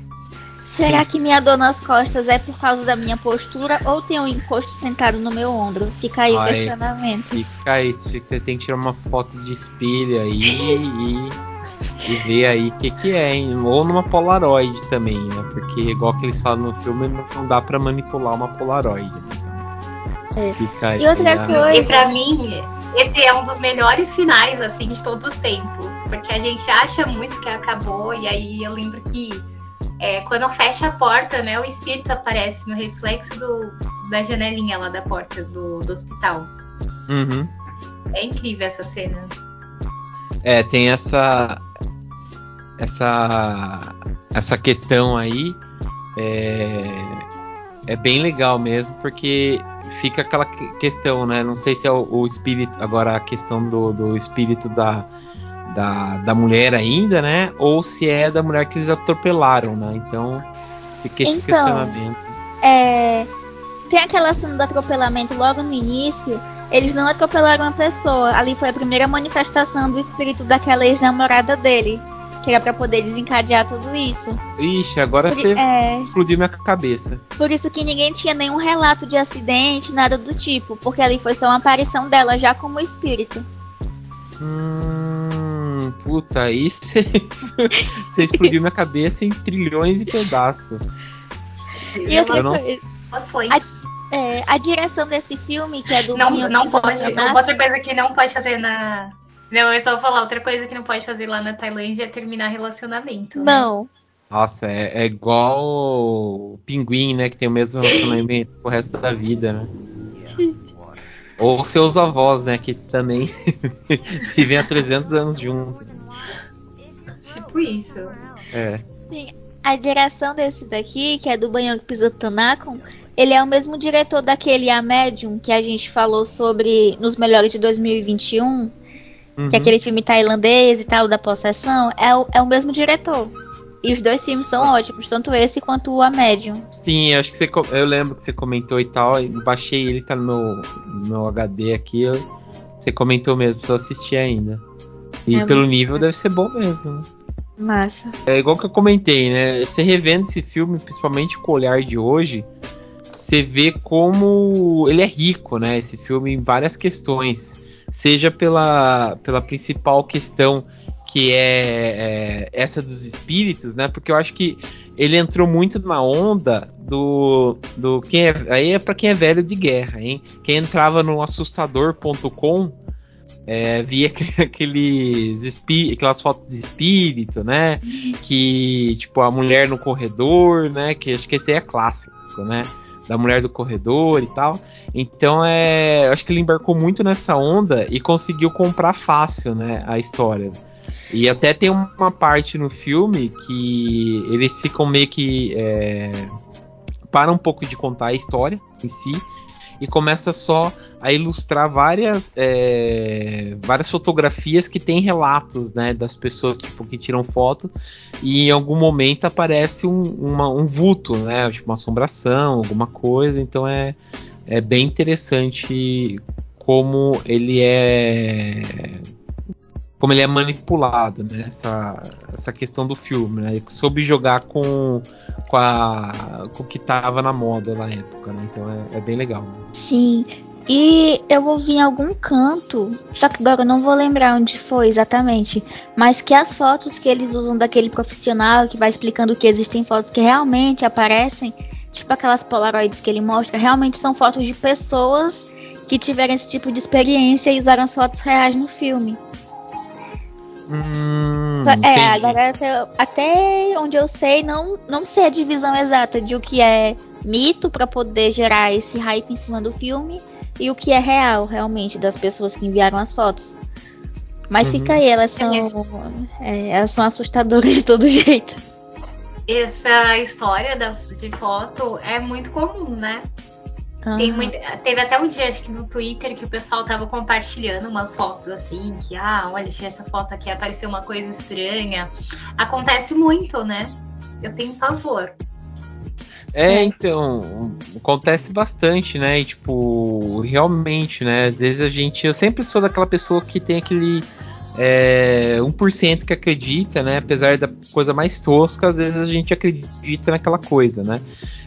Speaker 3: Será que minha dor nas costas é por causa da minha postura ou tem um encosto sentado no meu ombro? Fica aí o
Speaker 1: Ai.
Speaker 3: questionamento.
Speaker 1: fica aí, você tem que tirar uma foto de espelho aí e, e ver aí o que, que é, hein? Ou numa Polaroid também, né? Porque, igual que eles falam no filme, não dá pra manipular uma Polaroid. Né? Então,
Speaker 3: É.
Speaker 1: fica aí.
Speaker 3: E outra
Speaker 1: a-
Speaker 3: coisa-
Speaker 2: E pra mim, esse é um dos melhores finais, assim, de todos os tempos. Porque a gente acha muito que acabou, e aí eu lembro que é, quando fecha a porta, né, o espírito aparece no reflexo do, da janelinha lá da porta do, do hospital.
Speaker 1: Uhum.
Speaker 2: É incrível essa cena.
Speaker 1: É, tem essa essa essa questão aí é, é bem legal mesmo porque fica aquela que- questão, né? Não sei se é o, o espírito agora a questão do, do espírito da, da da mulher ainda, né? Ou se é da mulher que eles atropelaram, né? Então fica esse
Speaker 3: Então,
Speaker 1: questionamento.
Speaker 3: É, tem aquela cena do atropelamento logo no início. Eles não atropelaram a pessoa. Ali foi a primeira manifestação do espírito daquela ex-namorada dele. Que era pra poder desencadear tudo isso.
Speaker 1: Ixi, agora
Speaker 3: Por,
Speaker 1: você
Speaker 3: é,
Speaker 1: explodiu minha cabeça.
Speaker 3: por isso que ninguém tinha nenhum relato de acidente, nada do tipo. Porque ali foi só uma aparição dela já como espírito.
Speaker 1: Hum, puta, aí você explodiu minha cabeça em trilhões de pedaços.
Speaker 3: E outra
Speaker 1: Eu não
Speaker 3: coisa,
Speaker 2: Emoções.
Speaker 3: é, a direção desse filme, que é do
Speaker 2: Não,
Speaker 3: Minho
Speaker 2: não pode. Outra coisa que não pode fazer na. Não, eu só vou falar, outra coisa que não pode fazer lá na Tailândia é terminar relacionamento. né?
Speaker 3: Não.
Speaker 1: Nossa, é, é igual o pinguim, né? Que tem o mesmo relacionamento pro resto da vida, né? Ou seus avós, né? Que também vivem há 300 anos juntos.
Speaker 2: Tipo isso.
Speaker 1: É.
Speaker 3: Sim, a direção desse daqui, que é do Banhong Pisotanakon, ele é o mesmo diretor daquele A Medium que a gente falou sobre nos melhores de 2021,
Speaker 1: Uhum.
Speaker 3: que é aquele filme tailandês e tal, da possessão, é o, é o mesmo diretor. E os dois filmes são ótimos, tanto esse quanto o A Medium.
Speaker 1: Sim, acho que você, eu lembro que você comentou e tal. Eu baixei ele, tá no meu, HD aqui. eu- você comentou mesmo, preciso assistir ainda. E
Speaker 3: É
Speaker 1: pelo nível deve ser bom mesmo, né?
Speaker 3: Massa.
Speaker 1: É igual que eu comentei, né? Você revendo esse filme, principalmente com o olhar de hoje, você vê como ele é rico, né? Esse filme em várias questões. Seja pela, pela principal questão que é, é essa dos espíritos, né? Porque eu acho que ele entrou muito na onda do. do quem é, aí é para quem é velho de guerra, hein? Quem entrava no assustador.com é, via aqu- aqueles espí- aquelas fotos de espírito, né? Que, tipo, a mulher no corredor, né? Que acho que esse aí é clássico, né? Da mulher do corredor e tal. Então, é, acho que ele embarcou muito nessa onda e conseguiu comprar fácil, né? A história. E até tem uma parte no filme que eles ficam meio que. É, para um pouco de contar a história em si e começa só a ilustrar várias é, várias fotografias que tem relatos né das pessoas tipo que tiram foto e em algum momento aparece um, uma- um vulto né tipo uma assombração alguma coisa então é é bem interessante como ele é como ele é manipulado né essa, essa questão do filme né ele soube jogar com com, a, com o que tava na moda na época né então é, é bem legal né?
Speaker 3: Sim. E eu ouvi em algum canto, só que agora eu não vou lembrar onde foi exatamente, mas que as fotos que eles usam daquele profissional que vai explicando que existem fotos que realmente aparecem, tipo aquelas polaroids que ele mostra, realmente são fotos de pessoas que tiveram esse tipo de experiência e usaram as fotos reais no filme.
Speaker 1: Hum,
Speaker 3: é,
Speaker 1: entendi.
Speaker 3: agora até, até onde eu sei, não, não sei a divisão exata de o que é mito pra poder gerar esse hype em cima do filme e o que é real, realmente, das pessoas que enviaram as fotos. Mas
Speaker 1: Uhum.
Speaker 3: fica aí, elas são, é, elas são assustadoras de todo jeito.
Speaker 2: Essa história da, de foto é muito comum, né? Muito, teve até um dia, acho que no Twitter, que o pessoal tava compartilhando umas fotos assim, que, ah, olha, tinha essa foto aqui, apareceu uma coisa estranha. Acontece muito, né? Eu tenho pavor.
Speaker 1: É, então, acontece bastante, né? E, tipo, realmente, né? Às vezes a gente. Eu sempre sou daquela pessoa que tem aquele. É, 1% que acredita, né? Apesar da coisa mais tosca, às vezes a gente acredita naquela coisa, né?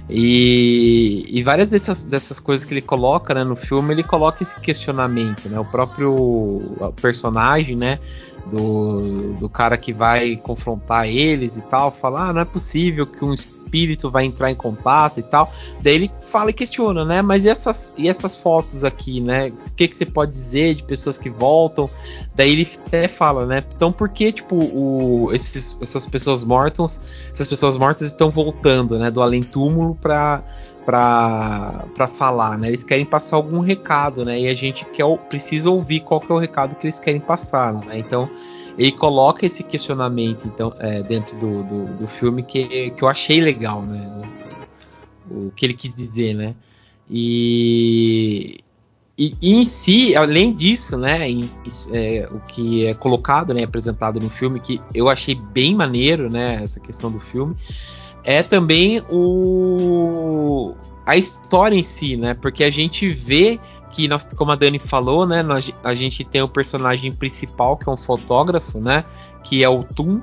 Speaker 1: E, e várias dessas, dessas coisas que ele coloca né, no filme, ele coloca esse questionamento, né? O próprio personagem, né? Do, do cara que vai confrontar eles e tal, fala, ah, não é possível que um espírito vai entrar em contato e tal. Daí ele fala e questiona, né? Mas e essas, e essas fotos aqui, né? O que, que você pode dizer de pessoas que voltam? Daí ele até fala, né? Então por que, tipo, o, esses, essas pessoas mortas, essas pessoas mortas estão voltando, né? Do além-túmulo pra, pra, pra falar, né? Eles querem passar algum recado, né? E a gente quer, precisa ouvir qual que é o recado que eles querem passar, né? Então ele coloca esse questionamento então é, dentro do, do, do, filme que, que eu achei legal, né? O, o que ele quis dizer, né? E, e, e em si, além disso, né? Em, é, o que é colocado, né? Apresentado no filme que eu achei bem maneiro, né? Essa questão do filme é também o a história em si, né? Porque a gente vê que nós, como a Dani falou, né, nós, a gente tem o personagem principal que é um fotógrafo, né, que é o Tum,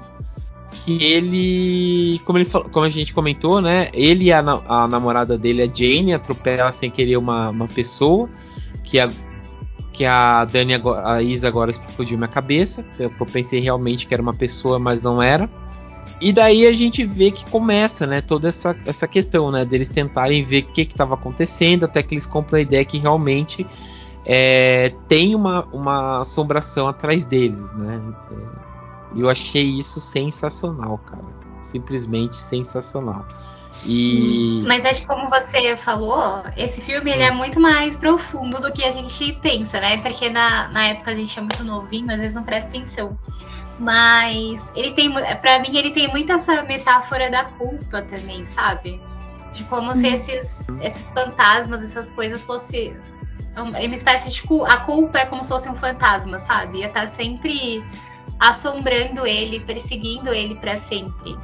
Speaker 1: que ele, como ele como a gente comentou, né, ele e a, a namorada dele, a Jane, atropela sem querer uma, uma pessoa, que a que a Dani, a Isa agora explodiu minha cabeça, eu, eu pensei realmente que era uma pessoa, mas não era. E daí a gente vê que começa, né, toda essa, essa questão, né, deles tentarem ver o que estava acontecendo, até que eles compram a ideia que realmente é, tem uma, uma assombração atrás deles, né. E eu achei isso sensacional, cara. simplesmente sensacional. E...
Speaker 2: Mas acho que como você falou, esse filme ele é muito mais profundo do que a gente pensa, né? Porque na, na época a gente é muito novinho, às vezes não presta atenção. Mas ele tem, para mim, ele tem muito essa metáfora da culpa também, sabe? De como se esses, esses fantasmas, essas coisas fossem uma espécie de a culpa é como se fosse um fantasma, sabe? Ia estar sempre assombrando ele, perseguindo ele para sempre.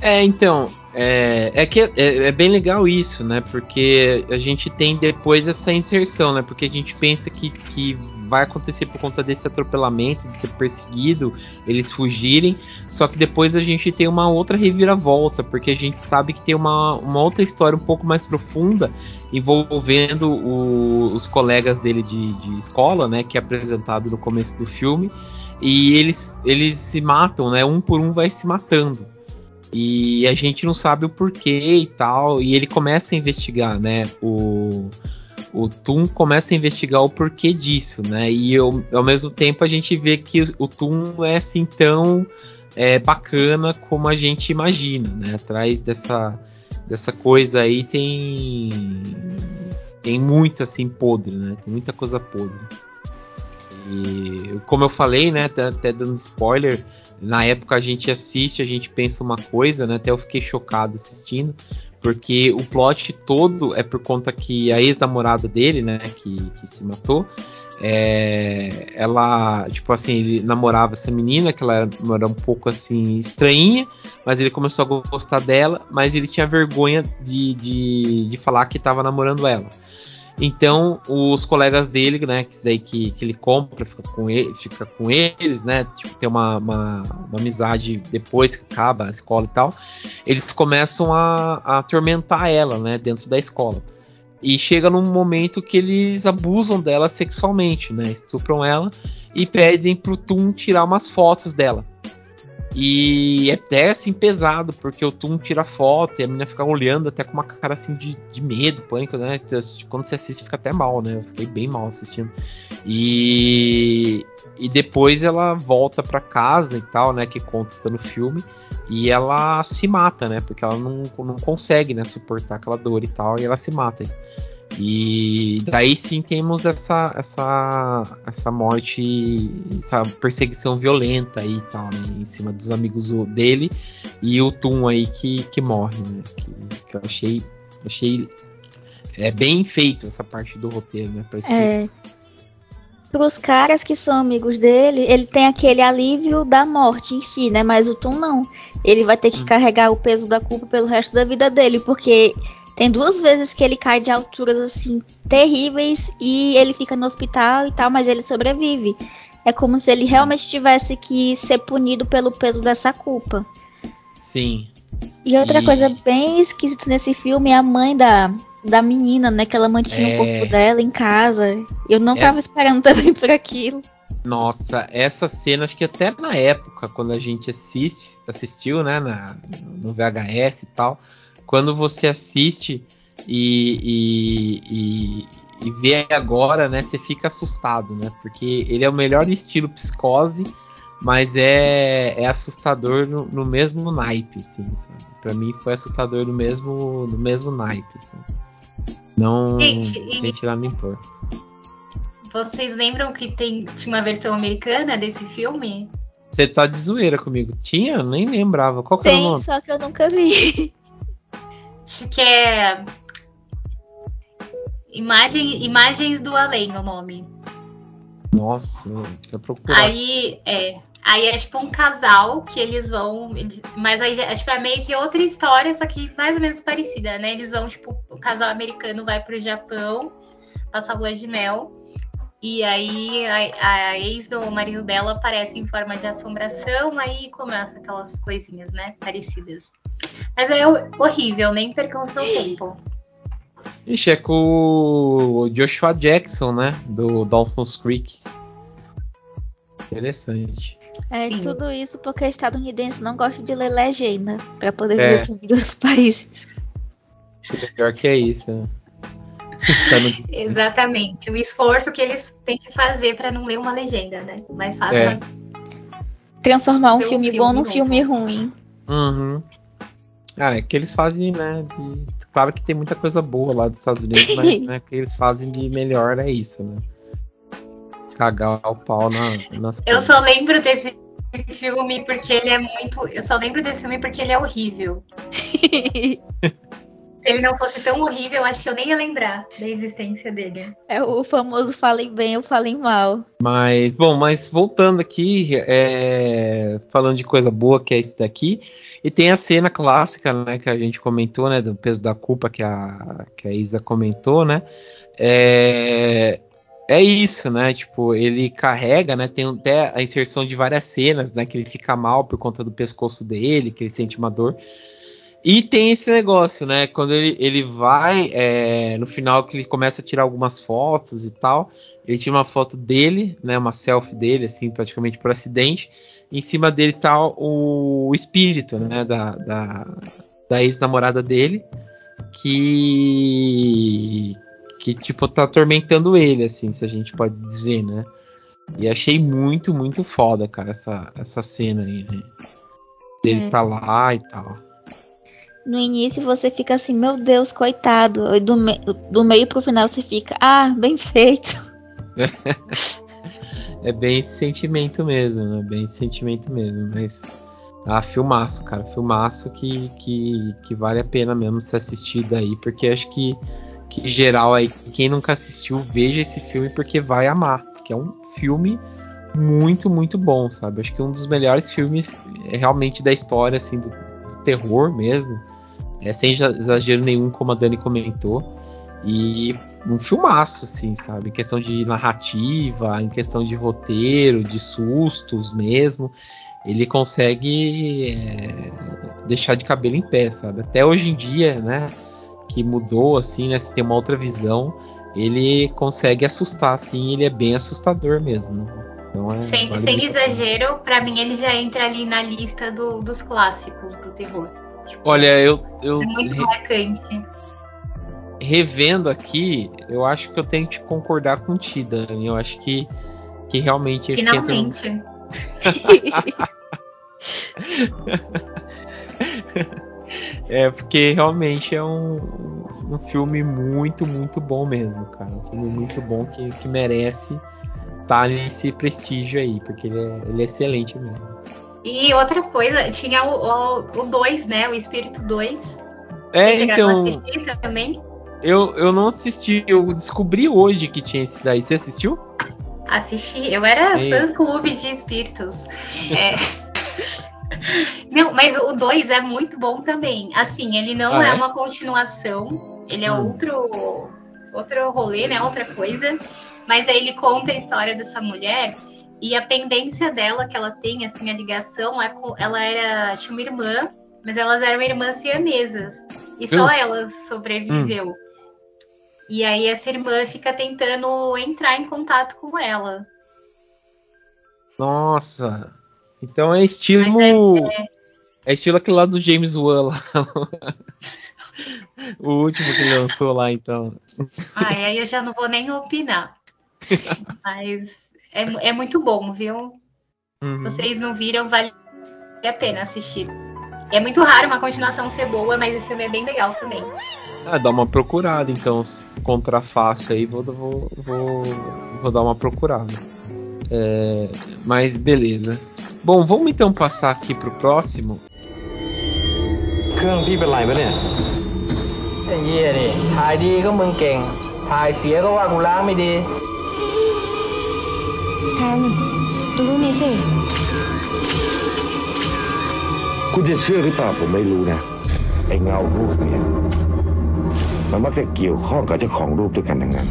Speaker 1: É, então, é, é que é, é, bem legal isso, né? Porque a gente tem depois essa inserção, né? Porque a gente pensa que, que vai acontecer por conta desse atropelamento, de ser perseguido, eles fugirem. Só que depois a gente tem uma outra reviravolta, porque a gente sabe que tem uma, uma outra história um pouco mais profunda envolvendo o, os colegas dele de, de escola, né? Que é apresentado no começo do filme. E eles, eles se matam, né? Um por um vai se matando. E a gente não sabe o porquê e tal. E ele começa a investigar, né? O, o Tum começa a investigar o porquê disso, né? E eu, ao mesmo tempo a gente vê que o Tum é assim tão é, bacana como a gente imagina, né? Atrás dessa, dessa coisa aí tem tem muito assim podre, né? Tem muita coisa podre. E como eu falei, né? Até, dando spoiler, na época a gente assiste, a gente pensa uma coisa, né? Até eu fiquei chocado assistindo, porque o plot todo é por conta que a ex-namorada dele, né, que, que se matou, é, ela, tipo assim, ele namorava essa menina, que ela era, um pouco assim estranha, mas ele começou a gostar dela, mas ele tinha vergonha de, de, de falar que estava namorando ela. Então, os colegas dele, né, que, daí que, que ele compra, fica com, ele, fica com eles, né, tipo, tem uma, uma, uma, amizade depois que acaba a escola e tal, eles começam a, a atormentar ela, né, dentro da escola. E chega num momento que eles abusam dela sexualmente, né, estupram ela e pedem pro Tum tirar umas fotos dela. E é até assim pesado, porque o Tum tira foto e a menina fica olhando até com uma cara assim de, de medo, pânico, né? Quando você assiste fica até mal, né? Eu fiquei bem mal assistindo. E, e depois ela volta para casa e tal, né? Que conta no filme. E ela se mata, né? Porque ela não, não consegue, né? Suportar aquela dor e tal. E ela se mata. E daí sim temos essa essa essa morte, essa perseguição violenta aí e tal, né, em cima dos amigos dele e o Tum aí que, que morre, né, que, que eu achei achei é bem feito essa parte do roteiro, né, para
Speaker 3: é. Para os caras que são amigos dele, ele tem aquele alívio da morte em si, né? Mas o Tum não. Ele vai ter que hum. carregar o peso da culpa pelo resto da vida dele, porque tem duas vezes que ele cai de alturas assim terríveis e ele fica no hospital e tal, mas ele sobrevive. É como se ele realmente tivesse que ser punido pelo peso dessa culpa.
Speaker 1: Sim.
Speaker 3: E outra e... coisa bem esquisita nesse filme é a mãe da, da menina, né? Que ela mantinha é... o corpo dela em casa. Eu não é... tava esperando também por aquilo.
Speaker 1: Nossa, essa cena, acho que até na época, quando a gente assiste, assistiu, né, na, no VHS e tal, quando você assiste e, e, e, e, vê agora, né, você fica assustado, né? Porque ele é o melhor estilo psicose, mas é, é assustador no, no mesmo naipe, assim, sabe? Pra mim foi assustador no mesmo, no mesmo naipe, assim. Não Gente, tem tirar nem pôr.
Speaker 2: Vocês lembram que tem, tinha uma versão americana desse filme?
Speaker 1: Você tá de zoeira comigo. Tinha? Eu nem lembrava. Qual que
Speaker 3: tem,
Speaker 1: era o nome?
Speaker 3: só que eu nunca vi.
Speaker 2: Acho que é. Imagem, Imagens do Além o nome.
Speaker 1: Nossa, tá procurando.
Speaker 2: Aí é. Aí é tipo um casal que eles vão. Mas aí é, tipo, é meio que outra história, só que mais ou menos parecida, né? Eles vão, tipo, o casal americano vai pro Japão, passar lua de mel. E aí a, a, ex do marido dela aparece em forma de assombração, aí começa aquelas coisinhas, né? Parecidas. Mas é horrível, nem percam o seu tempo.
Speaker 1: Ixi, é com o Joshua Jackson, né? Do Dawson's Creek. Interessante.
Speaker 3: É, Sim. tudo isso porque estadunidense não gosta de ler legenda para poder é. ver filme de outros países.
Speaker 1: Pior que é isso. Né?
Speaker 2: tá Exatamente. O esforço que eles têm que fazer para não ler uma legenda, né? Mais fácil. É.
Speaker 3: Transformar um filme, um filme bom num filme ruim.
Speaker 1: Uhum. Ah, é que eles fazem, né? De... Claro que tem muita coisa boa lá dos Estados Unidos, mas né, que eles fazem de melhor é isso, né? Cagar o pau na, nas
Speaker 2: Eu
Speaker 1: coisas.
Speaker 2: só lembro desse filme porque ele é muito. Eu só lembro desse filme porque ele é horrível. Se ele não fosse tão horrível, eu acho que eu nem ia lembrar da existência dele.
Speaker 3: é o famoso falem bem, eu falem mal.
Speaker 1: Mas, bom, mas voltando aqui, é, falando de coisa boa, que é esse daqui, e tem a cena clássica, né, que a gente comentou, né, do peso da culpa que a, que a Isa comentou, né, é, é isso, né, tipo, ele carrega, né, tem até a inserção de várias cenas, né, que ele fica mal por conta do pescoço dele, que ele sente uma dor, e tem esse negócio, né? Quando ele, ele vai, é, no final que ele começa a tirar algumas fotos e tal, ele tira uma foto dele, né? Uma selfie dele, assim, praticamente por acidente. Em cima dele tá o, espírito, né? Da, da, da ex-namorada dele, que que tipo tá atormentando ele, assim, se a gente pode dizer, né? E achei muito, muito foda, cara, essa, essa cena aí, né? Dele
Speaker 3: É.
Speaker 1: tá lá e tal.
Speaker 3: No início você fica assim, meu Deus, coitado. E do, me- do meio pro final você fica, ah, bem feito.
Speaker 1: É bem esse sentimento mesmo, né? Bem esse sentimento mesmo. Mas. Ah, filmaço, cara. Filmaço que, que, que vale a pena mesmo ser assistido aí. Porque acho que, que geral aí, quem nunca assistiu, veja esse filme porque vai amar. Porque é um filme muito, muito bom, sabe? Acho que um dos melhores filmes é, realmente da história, assim, do, do terror mesmo. É, sem exa- exagero nenhum, como a Dani comentou. E um filmaço, assim, sabe? Em questão de narrativa, em questão de roteiro, de sustos mesmo. Ele consegue é, deixar de cabelo em pé, sabe? Até hoje em dia, né? Que mudou, assim, né? Se tem uma outra visão, ele consegue assustar, assim. Ele é bem assustador mesmo. né? Então é,
Speaker 2: Sem,
Speaker 1: vale
Speaker 2: sem exagero, pra mim ele já entra ali na lista do- dos clássicos do terror. Tipo,
Speaker 1: Olha, eu, eu
Speaker 2: é muito marcante.
Speaker 1: Revendo aqui, eu acho que eu tenho que concordar com ti, Dani. Eu acho que, que realmente entra
Speaker 2: Finalmente.
Speaker 1: É, porque realmente é um, um filme muito, muito bom mesmo, cara. Um filme muito bom que, que merece estar nesse prestígio aí, porque ele é, ele é excelente mesmo.
Speaker 2: E outra coisa, tinha o 2, né? O Espírito 2.
Speaker 1: É, então,
Speaker 2: assistir também?
Speaker 1: Eu, eu não assisti, eu descobri hoje que tinha esse daí. Você assistiu?
Speaker 2: Assisti. Eu era
Speaker 1: Ei.
Speaker 2: fã clube de espíritos. É. Não, mas o 2 é muito bom também. Assim, ele não
Speaker 1: Ah,
Speaker 2: é?
Speaker 1: é?
Speaker 2: uma continuação. Ele é
Speaker 1: Hum.
Speaker 2: outro outro rolê, né? Outra coisa. Mas aí ele conta a história dessa mulher e a pendência dela que ela tem, assim, a ligação é com ela era tinha uma irmã, mas elas eram irmãs siamesas e só ela sobreviveu. E aí essa irmã fica tentando entrar em contato com ela.
Speaker 1: Nossa. Então é estilo.
Speaker 2: Mas
Speaker 1: É estilo aquele lá do James Wan lá. o último que lançou lá, então.
Speaker 2: Ai, aí eu já não vou nem opinar. Mas é, é muito bom, viu?
Speaker 1: Uhum.
Speaker 2: Vocês não viram, vale a pena assistir. É muito raro uma continuação ser boa, mas esse filme é bem legal também.
Speaker 1: Ah, dá uma procurada, então, encontrar fácil aí, vou, vou, vou, vou dar uma procurada. É, mas beleza. Bom, vamos então passar aqui pro próximo.
Speaker 6: เครื่องพี่เป็นไรปะเนี่ย
Speaker 4: ไอ้เหี้ยนี่ถ่ายดีก็มึงเก่ง ถ่ายเสียก็ว่ากูล้างไม่ดี
Speaker 5: แทนดูรูปนี้สิ
Speaker 6: คุณจะเชื่อหรือเปล่าผมไม่รู้นะ ไอ้เงารูปเนี่ย มันมักจะเกี่ยวข้องกับเจ้าของรูปด้วยกันทั้งนั้น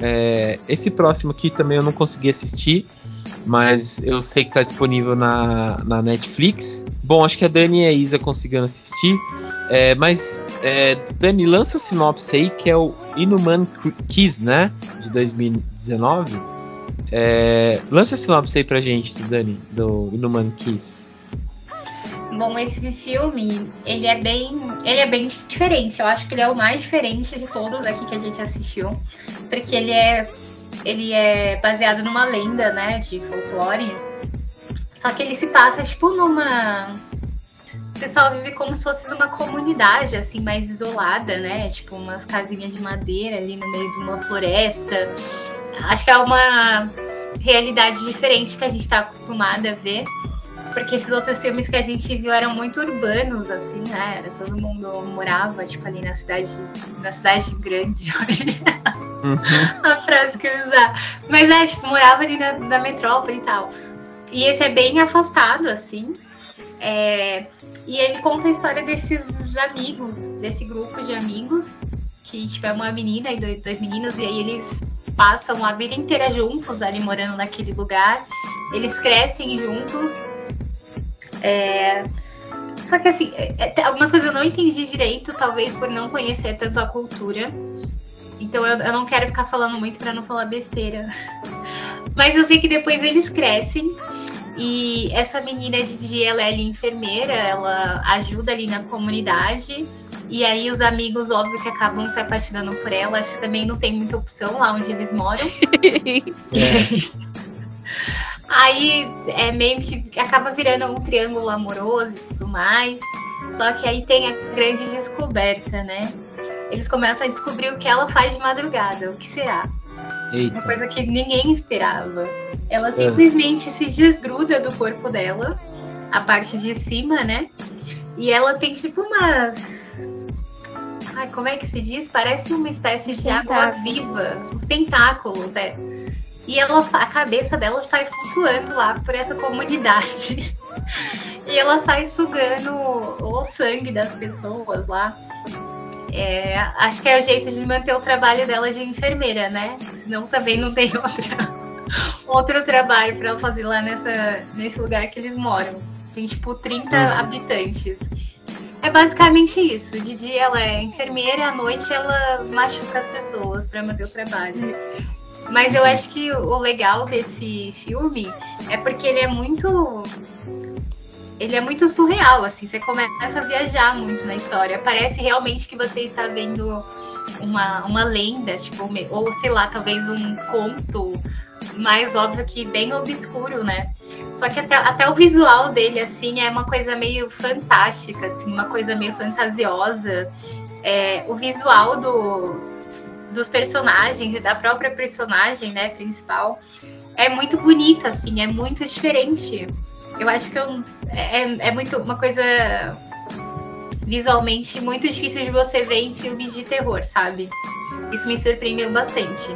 Speaker 1: É, esse próximo aqui também eu não consegui assistir, mas eu sei que tá disponível na, na Netflix. Bom, acho que a Dani e a Isa conseguiram assistir. É, mas, é, Dani, lança a sinopse aí, que é o Inhuman Kiss, né? De 2019. É, lança a sinopse aí pra gente, Dani, do Inhuman Kiss.
Speaker 2: Bom, esse filme, ele é bem, ele é bem diferente. Eu acho que ele é o mais diferente de todos aqui que a gente assistiu, porque ele é ele é baseado numa lenda, né, de folclore. Só que ele se passa tipo numa o pessoal vive como se fosse numa comunidade, assim, mais isolada, né? Tipo, umas casinhas de madeira ali no meio de uma floresta. Acho que é uma realidade diferente que a gente está acostumada a ver. Porque esses outros filmes que a gente viu eram muito urbanos, assim, né? Era, todo mundo morava, tipo, ali na cidade, na cidade grande. Uhum. a frase que eu usar. Mas é, tipo, morava ali na, na metrópole e tal. E esse é bem afastado, assim. É, e ele conta a história desses amigos, desse grupo de amigos, que tipo, é uma menina e dois meninos, e aí eles passam a vida inteira juntos ali morando naquele lugar. Eles crescem juntos. É... Só que assim, é, é algumas coisas eu não entendi direito, talvez por não conhecer tanto a cultura. Então eu, eu não quero ficar falando muito para não falar besteira. Mas eu sei que depois eles crescem e essa menina Didi, ela é ali enfermeira, ela ajuda ali na comunidade. E aí os amigos, óbvio, que acabam se apaixonando por ela. Acho que também não tem muita opção lá onde eles moram. É. aí é meio que acaba virando um triângulo amoroso e tudo mais. Só que aí tem a grande descoberta, né? Eles começam a descobrir o que ela faz de madrugada. O que será? Eita. Uma coisa que ninguém esperava. Ela é. simplesmente é. se desgruda do corpo dela, a parte de cima, né? E ela tem tipo umas. Ai, como é que se diz? Parece uma espécie de água viva. Os tentáculos, é. E ela, a cabeça dela sai flutuando lá por essa comunidade. e ela sai sugando o sangue das pessoas lá. É, acho que é o jeito de manter o trabalho dela de enfermeira, né? Senão também não tem outra, outro trabalho para ela fazer lá nessa, nesse lugar que eles moram. Tem tipo 30 uhum. habitantes. É basicamente isso. De dia ela é enfermeira, à noite ela machuca as pessoas para manter o trabalho. Mas eu acho que o legal desse filme é porque ele é muito ele é muito surreal, assim, você começa a viajar muito na história. Parece realmente que você está vendo uma, uma lenda, tipo, ou sei lá, talvez um conto mais óbvio que bem obscuro, né? Só que até, até o visual dele, assim, é uma coisa meio fantástica, assim, uma coisa meio fantasiosa. É, o visual do, dos personagens e da própria personagem, né, principal, é muito bonito, assim, é muito diferente eu acho que eu, é, é muito uma coisa visualmente muito difícil de você ver em filmes de terror, sabe? Isso me surpreendeu bastante.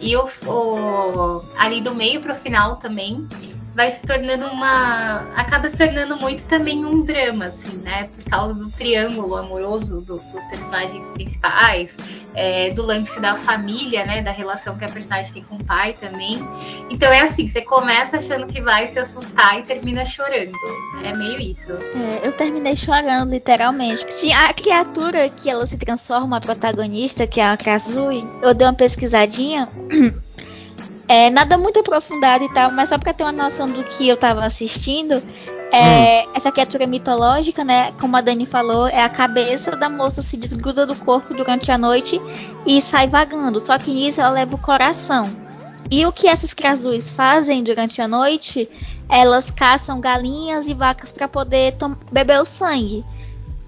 Speaker 2: E o, o ali do meio pro final também, vai se tornando uma. acaba se tornando muito também um drama, assim, né? Por causa do triângulo amoroso do, dos personagens principais, é, do lance da família, né? Da relação que a personagem tem com o pai também. Então é assim, você começa achando que vai se assustar e termina chorando. É meio isso.
Speaker 3: É, eu terminei chorando, literalmente. Se a criatura que ela se transforma, a protagonista, que é a Krasui, eu dei uma pesquisadinha. É, nada muito aprofundado e tal, mas só para ter uma noção do que eu tava assistindo, é, hum. essa criatura mitológica, né, como a Dani falou, é a cabeça da moça se desgruda do corpo durante a noite e sai vagando. Só que nisso ela leva o coração. E o que essas crasuis fazem durante a noite? Elas caçam galinhas e vacas para poder beber o sangue.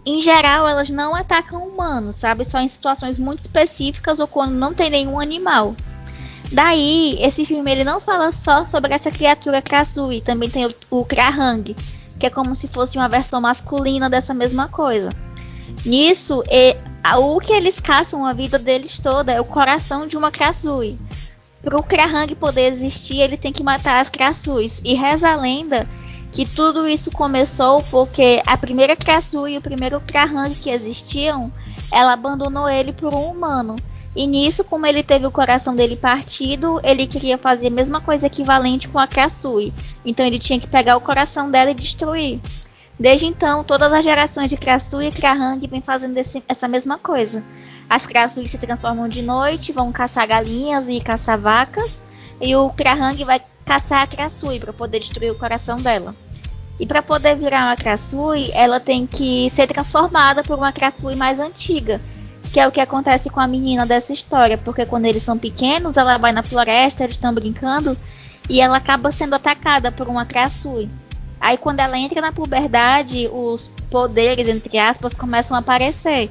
Speaker 3: Em geral, elas não atacam humanos, sabe? Só em situações muito específicas ou quando não tem nenhum animal. Daí, esse filme ele não fala só sobre essa criatura Krasui, também tem o, o Krahang, que é como se fosse uma versão masculina dessa mesma coisa. Nisso, e, a, o que eles caçam a vida deles toda é o coração de uma Krasui. Para o Krahang poder existir, ele tem que matar as Krasuis. E reza a lenda que tudo isso começou porque a primeira Krasui e o primeiro Krahang que existiam, ela abandonou ele por um humano. E nisso, como ele teve o coração dele partido, ele queria fazer a mesma coisa equivalente com a Krasui. Então ele tinha que pegar o coração dela e destruir. Desde então, todas as gerações de Krasui e Krahang vêm fazendo esse, essa mesma coisa. As Krasui se transformam de noite, vão caçar galinhas e caçar vacas, e o Krahang vai caçar a Krasui para poder destruir o coração dela. E para poder virar uma Krasui, ela tem que ser transformada por uma Krasui mais antiga, que é o que acontece com a menina dessa história, porque quando eles são pequenos, ela vai na floresta, eles estão brincando e ela acaba sendo atacada por uma Krasui. Aí quando ela entra na puberdade, os poderes, entre aspas, começam a aparecer.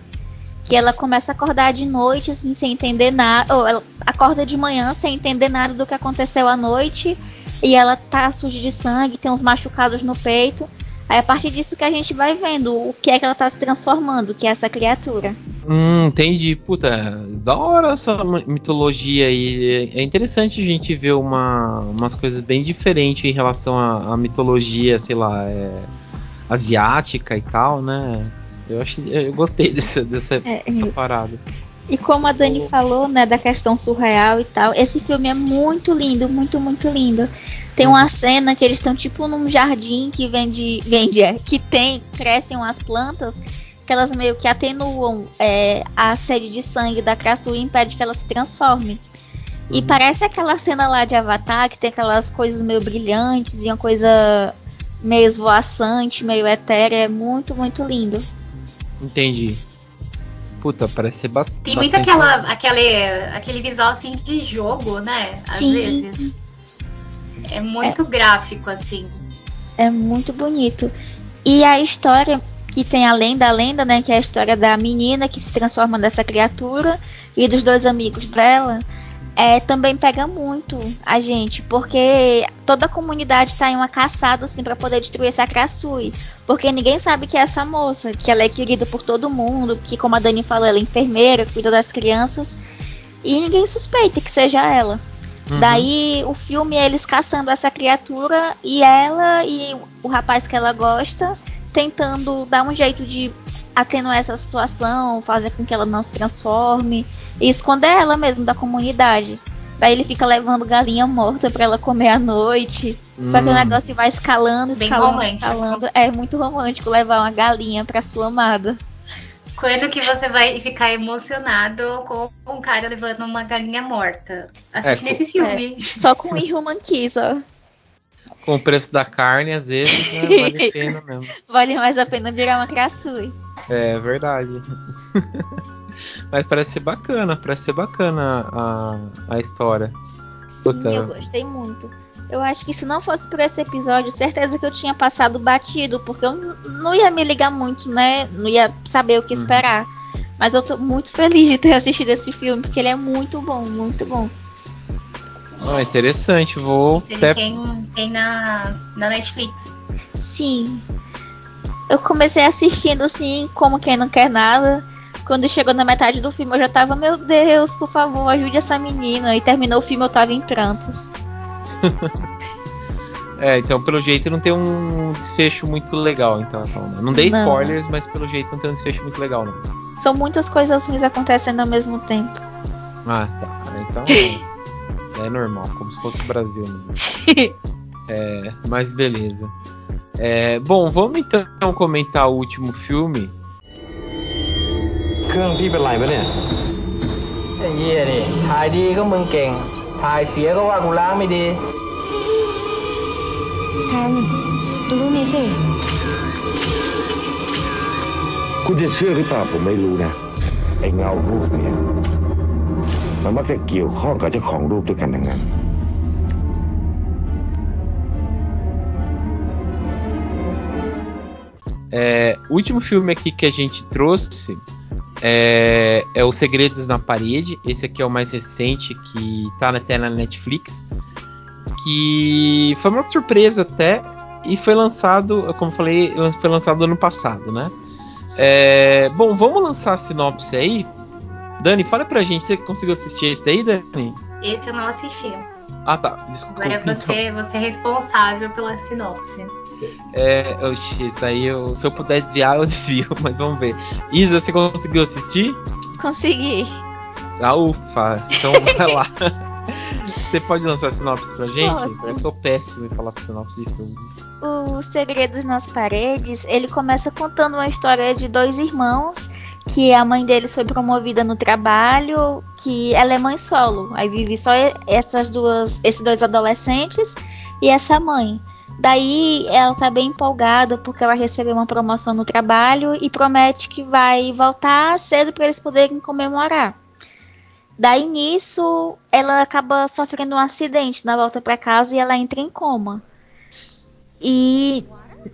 Speaker 3: Que ela começa a acordar de noite, assim, sem entender nada. Ou ela acorda de manhã sem entender nada do que aconteceu à noite. E ela tá suja de sangue, tem uns machucados no peito. Aí a partir disso que a gente vai vendo o que é que ela tá se transformando, que é essa criatura.
Speaker 1: Hum, entendi. Puta, da hora essa mitologia aí. É interessante a gente ver uma, umas coisas bem diferentes em relação à, à mitologia, sei lá, é, asiática e tal, né? Eu, acho, eu gostei dessa, dessa, é, dessa parada.
Speaker 3: E como a Dani falou, né, da questão surreal e tal, esse filme é muito lindo, muito, muito lindo. Tem uma uhum. cena que eles estão tipo num jardim que vende, vende é, que tem, crescem umas plantas que elas meio que atenuam é, a sede de sangue da criatura e impede que ela se transforme. E uhum. parece aquela cena lá de Avatar que tem aquelas coisas meio brilhantes e uma coisa meio esvoaçante, meio etérea, é muito, muito lindo.
Speaker 1: Entendi. Puta, parece ser bastante.
Speaker 2: Tem muito aquela, aquele, aquele visual assim de jogo, né? Às Sim. vezes. É muito é. gráfico, assim.
Speaker 3: É muito bonito. E a história que tem a lenda, a lenda, né? Que é a história da menina que se transforma nessa criatura e dos dois amigos dela é, também pega muito a gente, porque toda a comunidade está em uma caçada assim para poder destruir essa Krasui, porque ninguém sabe que é essa moça, que ela é querida por todo mundo, que como a Dani falou, ela é enfermeira, cuida das crianças, e ninguém suspeita que seja ela. Uhum. Daí o filme é eles caçando essa criatura e ela e o rapaz que ela gosta tentando dar um jeito de atenuar essa situação, fazer com que ela não se transforme e esconder ela mesmo da comunidade. Daí ele fica levando galinha morta para ela comer à noite. Hum. Só que o hum. negócio vai escalando, escalando, escalando. É muito romântico levar uma galinha para sua amada.
Speaker 2: Quando que você vai ficar emocionado com um cara levando uma galinha morta? Assiste é, nesse filme.
Speaker 3: É, só com Inhuman Kiss, ó.
Speaker 1: Com o preço da carne, às vezes, né, vale a pena mesmo.
Speaker 3: Vale mais a pena virar uma criatura.
Speaker 1: É verdade. Mas parece ser bacana, parece ser bacana a, a história.
Speaker 3: Puta. Sim, eu gostei muito. Eu acho que se não fosse por esse episódio, certeza que eu tinha passado batido, porque eu não ia me ligar muito, né? Não ia saber o que uhum. esperar. Uhum. Mas eu tô muito feliz de ter assistido esse filme, porque ele é muito bom, muito bom.
Speaker 1: Ah, interessante, vou.
Speaker 2: Ele até... tem, tem na, na Netflix.
Speaker 3: Sim. Eu comecei assistindo assim, como quem não quer nada. Quando chegou na metade do filme, eu já tava, meu Deus, por favor, ajude essa menina. E terminou o filme, eu tava em prantos.
Speaker 1: é, então pelo jeito não tem um desfecho muito legal, então. Né? Não dei spoilers, mas pelo jeito não tem um desfecho muito legal, não.
Speaker 3: São muitas coisas ruins acontecendo ao mesmo tempo.
Speaker 1: Ah, tá. Então é normal, como se fosse o Brasil. Né? é, mas beleza. É, bom, vamos então comentar o último filme
Speaker 4: เครื่องพี่เป็นไรปะเนี่ยไอ้เหี้ยดิถ่ายดีก็มึงเก่ง ถ่ายเสียก็ว่ากูล้างไม่ดี
Speaker 5: แทนดูรูปนี้สิ
Speaker 6: คุณจะเชื่อหรือเปล่าผมไม่รู้นะ ไอ้เงารูปเนี่ย มันมักจะเกี่ยวข้องกับเจ้าของรูปด้วยกันทั้งนั้น
Speaker 1: É, o último filme aqui que a gente trouxe é, é Os Segredos na Parede. Esse aqui é o mais recente que tá até na Netflix. Que foi uma surpresa até. E foi lançado, como falei, foi lançado ano passado, né? É, bom, vamos lançar a sinopse aí. Dani, fala pra gente, você conseguiu assistir esse daí, Dani?
Speaker 2: Esse eu não assisti.
Speaker 1: Ah, tá. Desculpa.
Speaker 2: Agora é você, então. você é responsável pela sinopse.
Speaker 1: É, oxi, isso daí eu, se eu puder desviar, eu desvio, mas vamos ver. Isa, você conseguiu assistir?
Speaker 3: Consegui.
Speaker 1: Ah, ufa, então vai lá. Você pode lançar sinopse pra gente? Posso. Eu sou péssimo em falar com sinopse de filme.
Speaker 3: O Segredos nas Paredes, ele começa contando uma história de dois irmãos que a mãe deles foi promovida no trabalho, que ela é mãe solo. Aí vive só essas duas, esses dois adolescentes e essa mãe. Daí ela tá bem empolgada porque ela recebeu uma promoção no trabalho e promete que vai voltar cedo para eles poderem comemorar. Daí nisso ela acaba sofrendo um acidente na volta para casa e ela entra em coma. E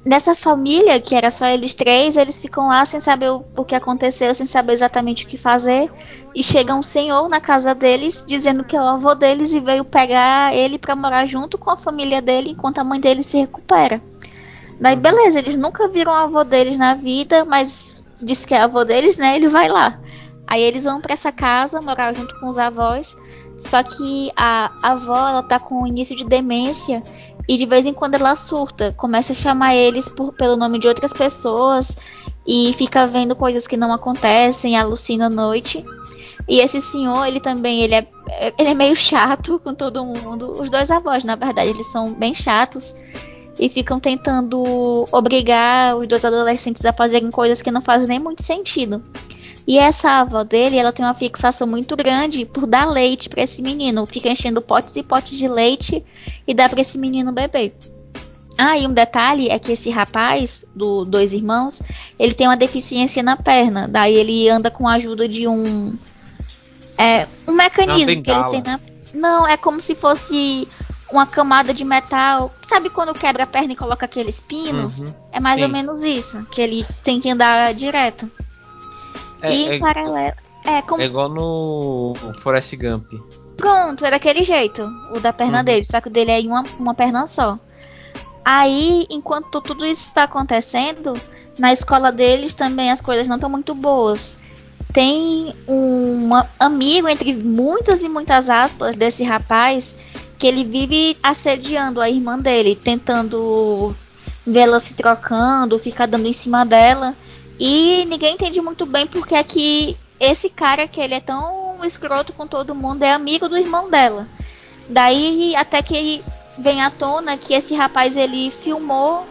Speaker 3: nessa família, que era só eles três, eles ficam lá sem saber o, o, que aconteceu, sem saber exatamente o que fazer. E chega um senhor na casa deles, dizendo que é o avô deles e veio pegar ele para morar junto com a família dele enquanto a mãe dele se recupera. Daí, uhum. beleza, eles nunca viram o avô deles na vida, mas diz que é avô deles, né? Ele vai lá. Aí eles vão para essa casa morar junto com os avós. Só que a avó, ela tá com início de demência e de vez em quando ela surta, começa a chamar eles por, pelo nome de outras pessoas e fica vendo coisas que não acontecem, alucina à noite. E esse senhor, ele também, ele é, ele é meio chato com todo mundo. Os dois avós, na verdade, eles são bem chatos e ficam tentando obrigar os dois adolescentes a fazerem coisas que não fazem nem muito sentido. E essa avó dele, ela tem uma fixação muito grande por dar leite para esse menino. Fica enchendo potes e potes de leite e dá para esse menino beber. Ah, e um detalhe é que esse rapaz, do dois irmãos, ele tem uma deficiência na perna. Daí ele anda com a ajuda de um. É, um mecanismo que ele tem na. Não, é como se fosse uma camada de metal. Sabe quando quebra a perna e coloca aqueles pinos? Uhum, é mais sim. ou menos isso. Que ele tem que andar direto. É, e é, paralelo. É, como...
Speaker 1: é igual no Forest Gump.
Speaker 3: Pronto, é daquele jeito. O da perna uhum. dele. Só que o dele é em uma, uma perna só. Aí, enquanto tudo isso está acontecendo, na escola deles também as coisas não estão muito boas. Tem um amigo, entre muitas e muitas aspas, desse rapaz, que ele vive assediando a irmã dele, tentando vê-la se trocando, ficar dando em cima dela. E ninguém entende muito bem porque é que esse cara que ele é tão escroto com todo mundo é amigo do irmão dela. Daí até que vem à tona que esse rapaz ele filmou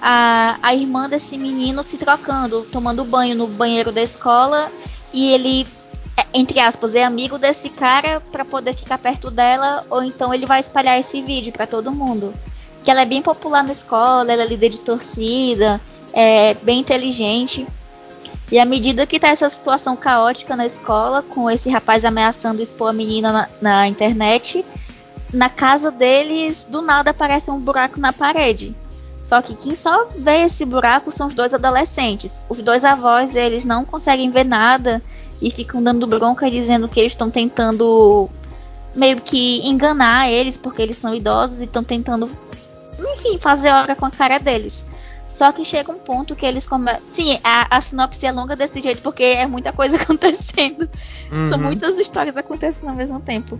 Speaker 3: a, a irmã desse menino se trocando, tomando banho no banheiro da escola e ele entre aspas é amigo desse cara para poder ficar perto dela ou então ele vai espalhar esse vídeo para todo mundo. Que ela é bem popular na escola, ela é líder de torcida, é bem inteligente. E à medida que tá essa situação caótica na escola, com esse rapaz ameaçando expor a menina na, na internet, na casa deles do nada aparece um buraco na parede. Só que quem só vê esse buraco são os dois adolescentes. Os dois avós, eles não conseguem ver nada e ficam dando bronca dizendo que eles estão tentando meio que enganar eles porque eles são idosos e estão tentando, enfim, fazer hora com a cara deles. Só que chega um ponto que eles começam. Sim, a, a sinopse é longa desse jeito, porque é muita coisa acontecendo. Uhum. São muitas histórias acontecendo ao mesmo tempo.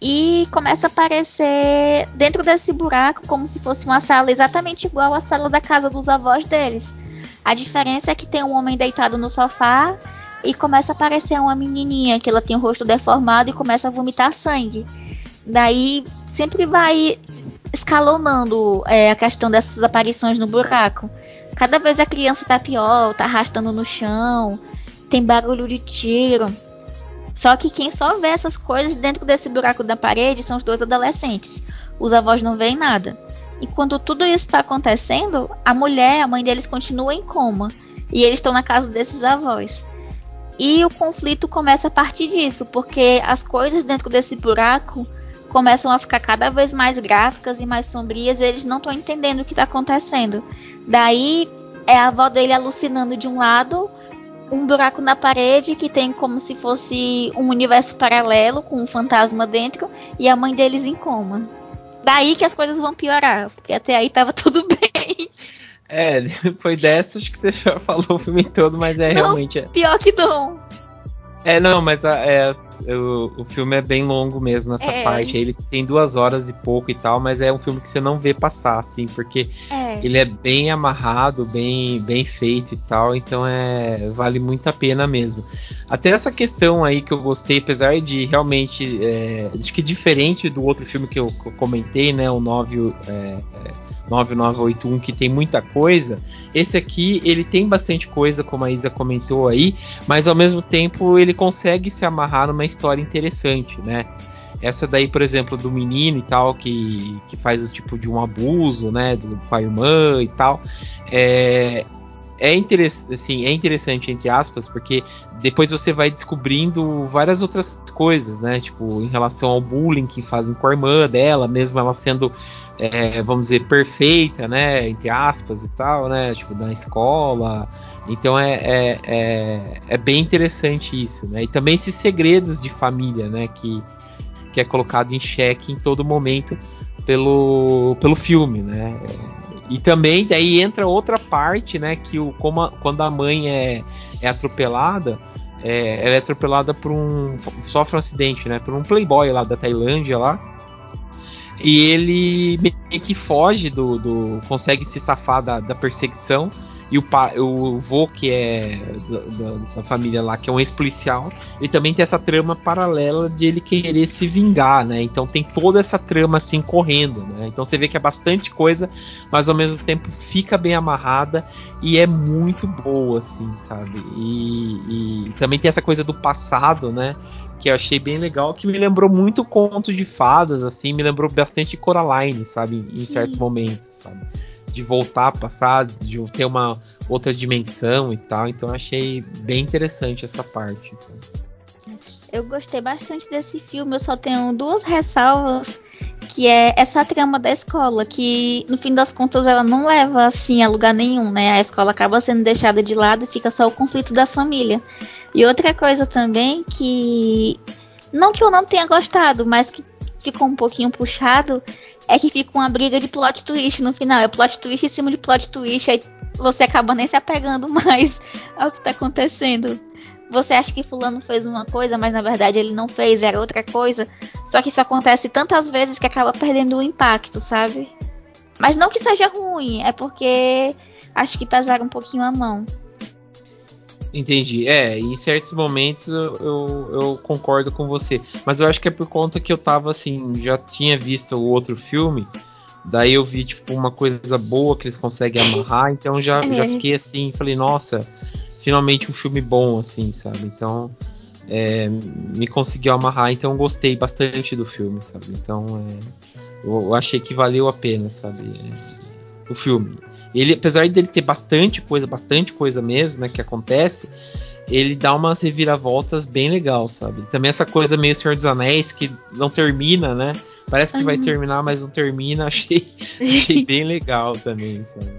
Speaker 3: E começa a aparecer dentro desse buraco como se fosse uma sala exatamente igual à sala da casa dos avós deles. A diferença é que tem um homem deitado no sofá e começa a aparecer uma menininha que ela tem o rosto deformado e começa a vomitar sangue. Daí sempre vai escalonando é, a questão dessas aparições no buraco. Cada vez a criança tá pior, tá arrastando no chão, tem barulho de tiro. Só que quem só vê essas coisas dentro desse buraco da parede são os dois adolescentes. Os avós não veem nada. E quando tudo isso está acontecendo, a mulher, a mãe deles, continua em coma. E eles estão na casa desses avós. E o conflito começa a partir disso, porque as coisas dentro desse buraco começam a ficar cada vez mais gráficas e mais sombrias, e eles não estão entendendo o que está acontecendo. Daí é a avó dele alucinando de um lado, um buraco na parede que tem como se fosse um universo paralelo com um fantasma dentro e a mãe deles em coma. Daí que as coisas vão piorar, porque até aí tava tudo bem.
Speaker 1: É, foi dessas que você já falou o filme todo, mas é
Speaker 3: não,
Speaker 1: realmente. É.
Speaker 3: Pior que não.
Speaker 1: É, não, mas a, é, o, o filme é bem longo mesmo nessa é. parte. Ele tem duas horas e pouco e tal, mas é um filme que você não vê passar, assim, porque é. ele é bem amarrado, bem, bem feito e tal, então é vale muito a pena mesmo. Até essa questão aí que eu gostei, apesar de realmente. É, acho que diferente do outro filme que eu, que eu comentei, né? O 9. É, é 9981 que tem muita coisa. Esse aqui ele tem bastante coisa, como a Isa comentou aí, mas ao mesmo tempo ele consegue se amarrar numa história interessante, né? Essa daí, por exemplo, do menino e tal, que, que faz o tipo de um abuso, né, do, com a irmã e tal, é, é, interessante, assim, é interessante, entre aspas, porque depois você vai descobrindo várias outras coisas, né, tipo, em relação ao bullying que fazem com a irmã dela, mesmo ela sendo, é, vamos dizer, perfeita, né, entre aspas e tal, né, tipo, na escola, então é, é, é, é, bem interessante isso, né? E também esses segredos de família, né? Que, que é colocado em xeque em todo momento pelo, pelo filme, né? E também daí entra outra parte, né? Que o, como a, quando a mãe é, é atropelada, é, ela é atropelada por um. sofre um acidente, né? Por um playboy lá da Tailândia lá. E ele meio que foge do. do consegue se safar da, da perseguição e o, pa, o vô, que é da, da, família lá, que é um ex-policial, ele também tem essa trama paralela de ele querer se vingar, né? Então tem toda essa trama assim correndo, né? Então você vê que é bastante coisa, mas ao mesmo tempo fica bem amarrada e é muito boa, assim, sabe? E, e também tem essa coisa do passado, né? Que eu achei bem legal, que me lembrou muito conto de fadas, assim, me lembrou bastante Coraline, sabe, em Sim. certos momentos, sabe de voltar passado, de ter uma outra dimensão e tal. Então achei bem interessante essa parte. Então.
Speaker 3: Eu gostei bastante desse filme, eu só tenho duas ressalvas, que é essa trama da escola, que no fim das contas ela não leva assim a lugar nenhum, né? A escola acaba sendo deixada de lado e fica só o conflito da família. E outra coisa também que não que eu não tenha gostado, mas que ficou um pouquinho puxado é que fica uma briga de plot twist no final. É plot twist em cima de plot twist, aí você acaba nem se apegando mais ao que tá acontecendo. Você acha que fulano fez uma coisa, mas na verdade ele não fez, era outra coisa. Só que isso acontece tantas vezes que acaba perdendo o impacto, sabe? Mas não que seja ruim, é porque acho que pesaram um pouquinho a mão.
Speaker 1: Entendi. É, em certos momentos eu, eu, concordo com você. Mas eu acho que é por conta que eu tava assim, já tinha visto o outro filme. Daí eu vi, tipo, uma coisa boa que eles conseguem amarrar. Então já, é. já fiquei assim, falei, nossa, finalmente um filme bom, assim, sabe? Então. É, me conseguiu amarrar, então gostei bastante do filme, sabe? Então é, eu, eu, achei que valeu a pena, sabe? É, o filme. Ele, apesar dele ter bastante coisa, bastante coisa mesmo, né, que acontece, ele dá umas reviravoltas bem legal, sabe? Também essa coisa meio Senhor dos Anéis que não termina, né? Parece que vai terminar, mas não termina. Achei, achei bem legal também, sabe?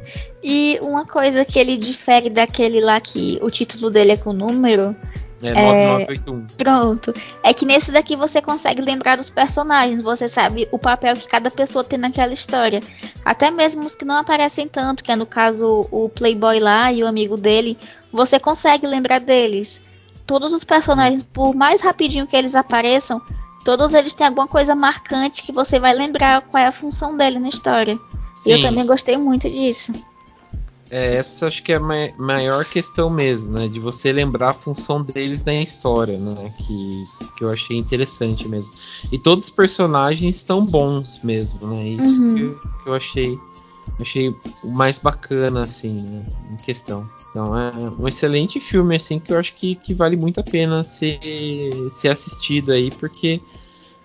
Speaker 3: E uma coisa que ele difere daquele lá que o título dele é com número,
Speaker 1: é, 9981.
Speaker 3: É, pronto. É que nesse daqui você consegue lembrar dos personagens, você sabe o papel que cada pessoa tem naquela história. Até mesmo os que não aparecem tanto, que é no caso o Playboy lá e o amigo dele, você consegue lembrar deles. Todos os personagens, por mais rapidinho que eles apareçam, todos eles têm alguma coisa marcante que você vai lembrar qual é a função dele na história. Sim. E eu também gostei muito disso.
Speaker 1: É, essa acho que é a maior questão mesmo, né? De você lembrar a função deles na história, né? Que, que eu achei interessante mesmo. E todos os personagens estão bons mesmo, né? Isso uhum. que, eu, que, eu, achei achei o mais bacana, assim, né? em questão. Então é um excelente filme, assim, que eu acho que, que vale muito a pena ser, ser assistido aí, porque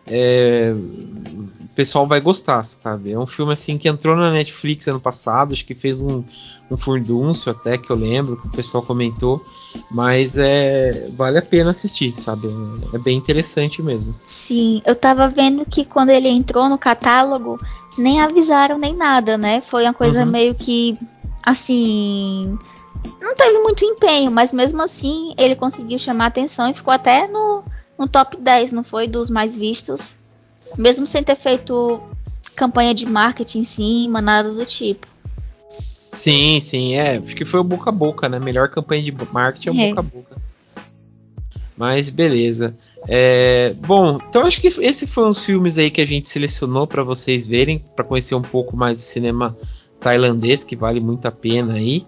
Speaker 1: é, o pessoal vai gostar, sabe? É um filme assim que entrou na Netflix ano passado, acho que fez um, um furdúncio até que eu lembro, que o pessoal comentou, mas é vale a pena assistir, sabe? É, bem interessante mesmo.
Speaker 3: Sim, eu tava vendo que quando ele entrou no catálogo, nem avisaram nem nada, né? Foi uma coisa uhum. meio que assim, não teve muito empenho, mas mesmo assim ele conseguiu chamar atenção e ficou até no no top 10, não foi? Dos mais vistos. Mesmo sem ter feito campanha de marketing em cima, nada do tipo.
Speaker 1: Sim, sim, é. Acho que foi o boca a boca, né? Melhor campanha de marketing é o é. boca a boca. Mas beleza. É, bom, então acho que esse foi uns filmes aí que a gente selecionou para vocês verem, para conhecer um pouco mais do cinema tailandês, que vale muito a pena aí.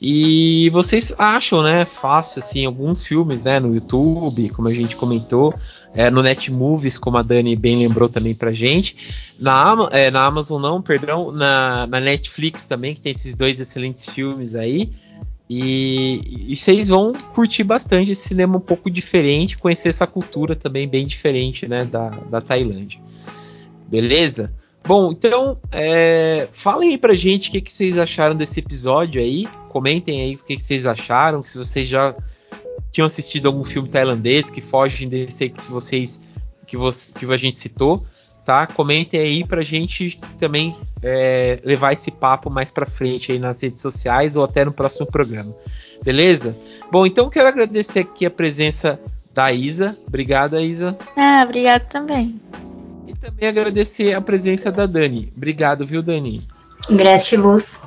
Speaker 1: E vocês acham, né, fácil assim alguns filmes, né, no YouTube, como a gente comentou, é, no Netmovies, como a Dani bem lembrou também pra gente, na, é, na Amazon não, perdão, na, na Netflix também que tem esses dois excelentes filmes aí. E, e vocês vão curtir bastante esse cinema um pouco diferente, conhecer essa cultura também bem diferente né, da, da Tailândia. Beleza? Bom, então é, falem aí pra gente o que, que vocês acharam desse episódio aí. Comentem aí o que, que vocês acharam, se vocês já tinham assistido algum filme tailandês que fogem desse que vocês que, você, que a gente citou, tá? Comentem aí pra gente também é, levar esse papo mais pra frente aí nas redes sociais ou até no próximo programa. Beleza? Bom, então quero agradecer aqui a presença da Isa. Obrigada, Isa.
Speaker 3: Ah, obrigado também.
Speaker 1: E também agradecer a presença da Dani. Obrigado, viu, Dani?
Speaker 2: Gratiluz.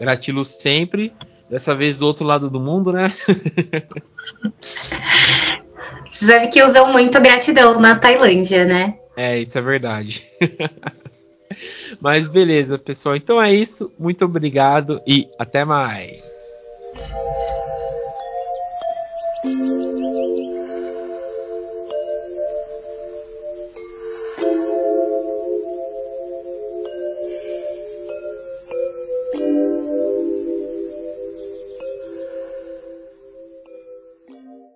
Speaker 1: Gratiluz sempre. Dessa vez do outro lado do mundo, né?
Speaker 2: Você sabe que usam muito gratidão na Tailândia, né?
Speaker 1: É, isso é verdade. Mas beleza, pessoal. Então é isso. Muito obrigado e até mais.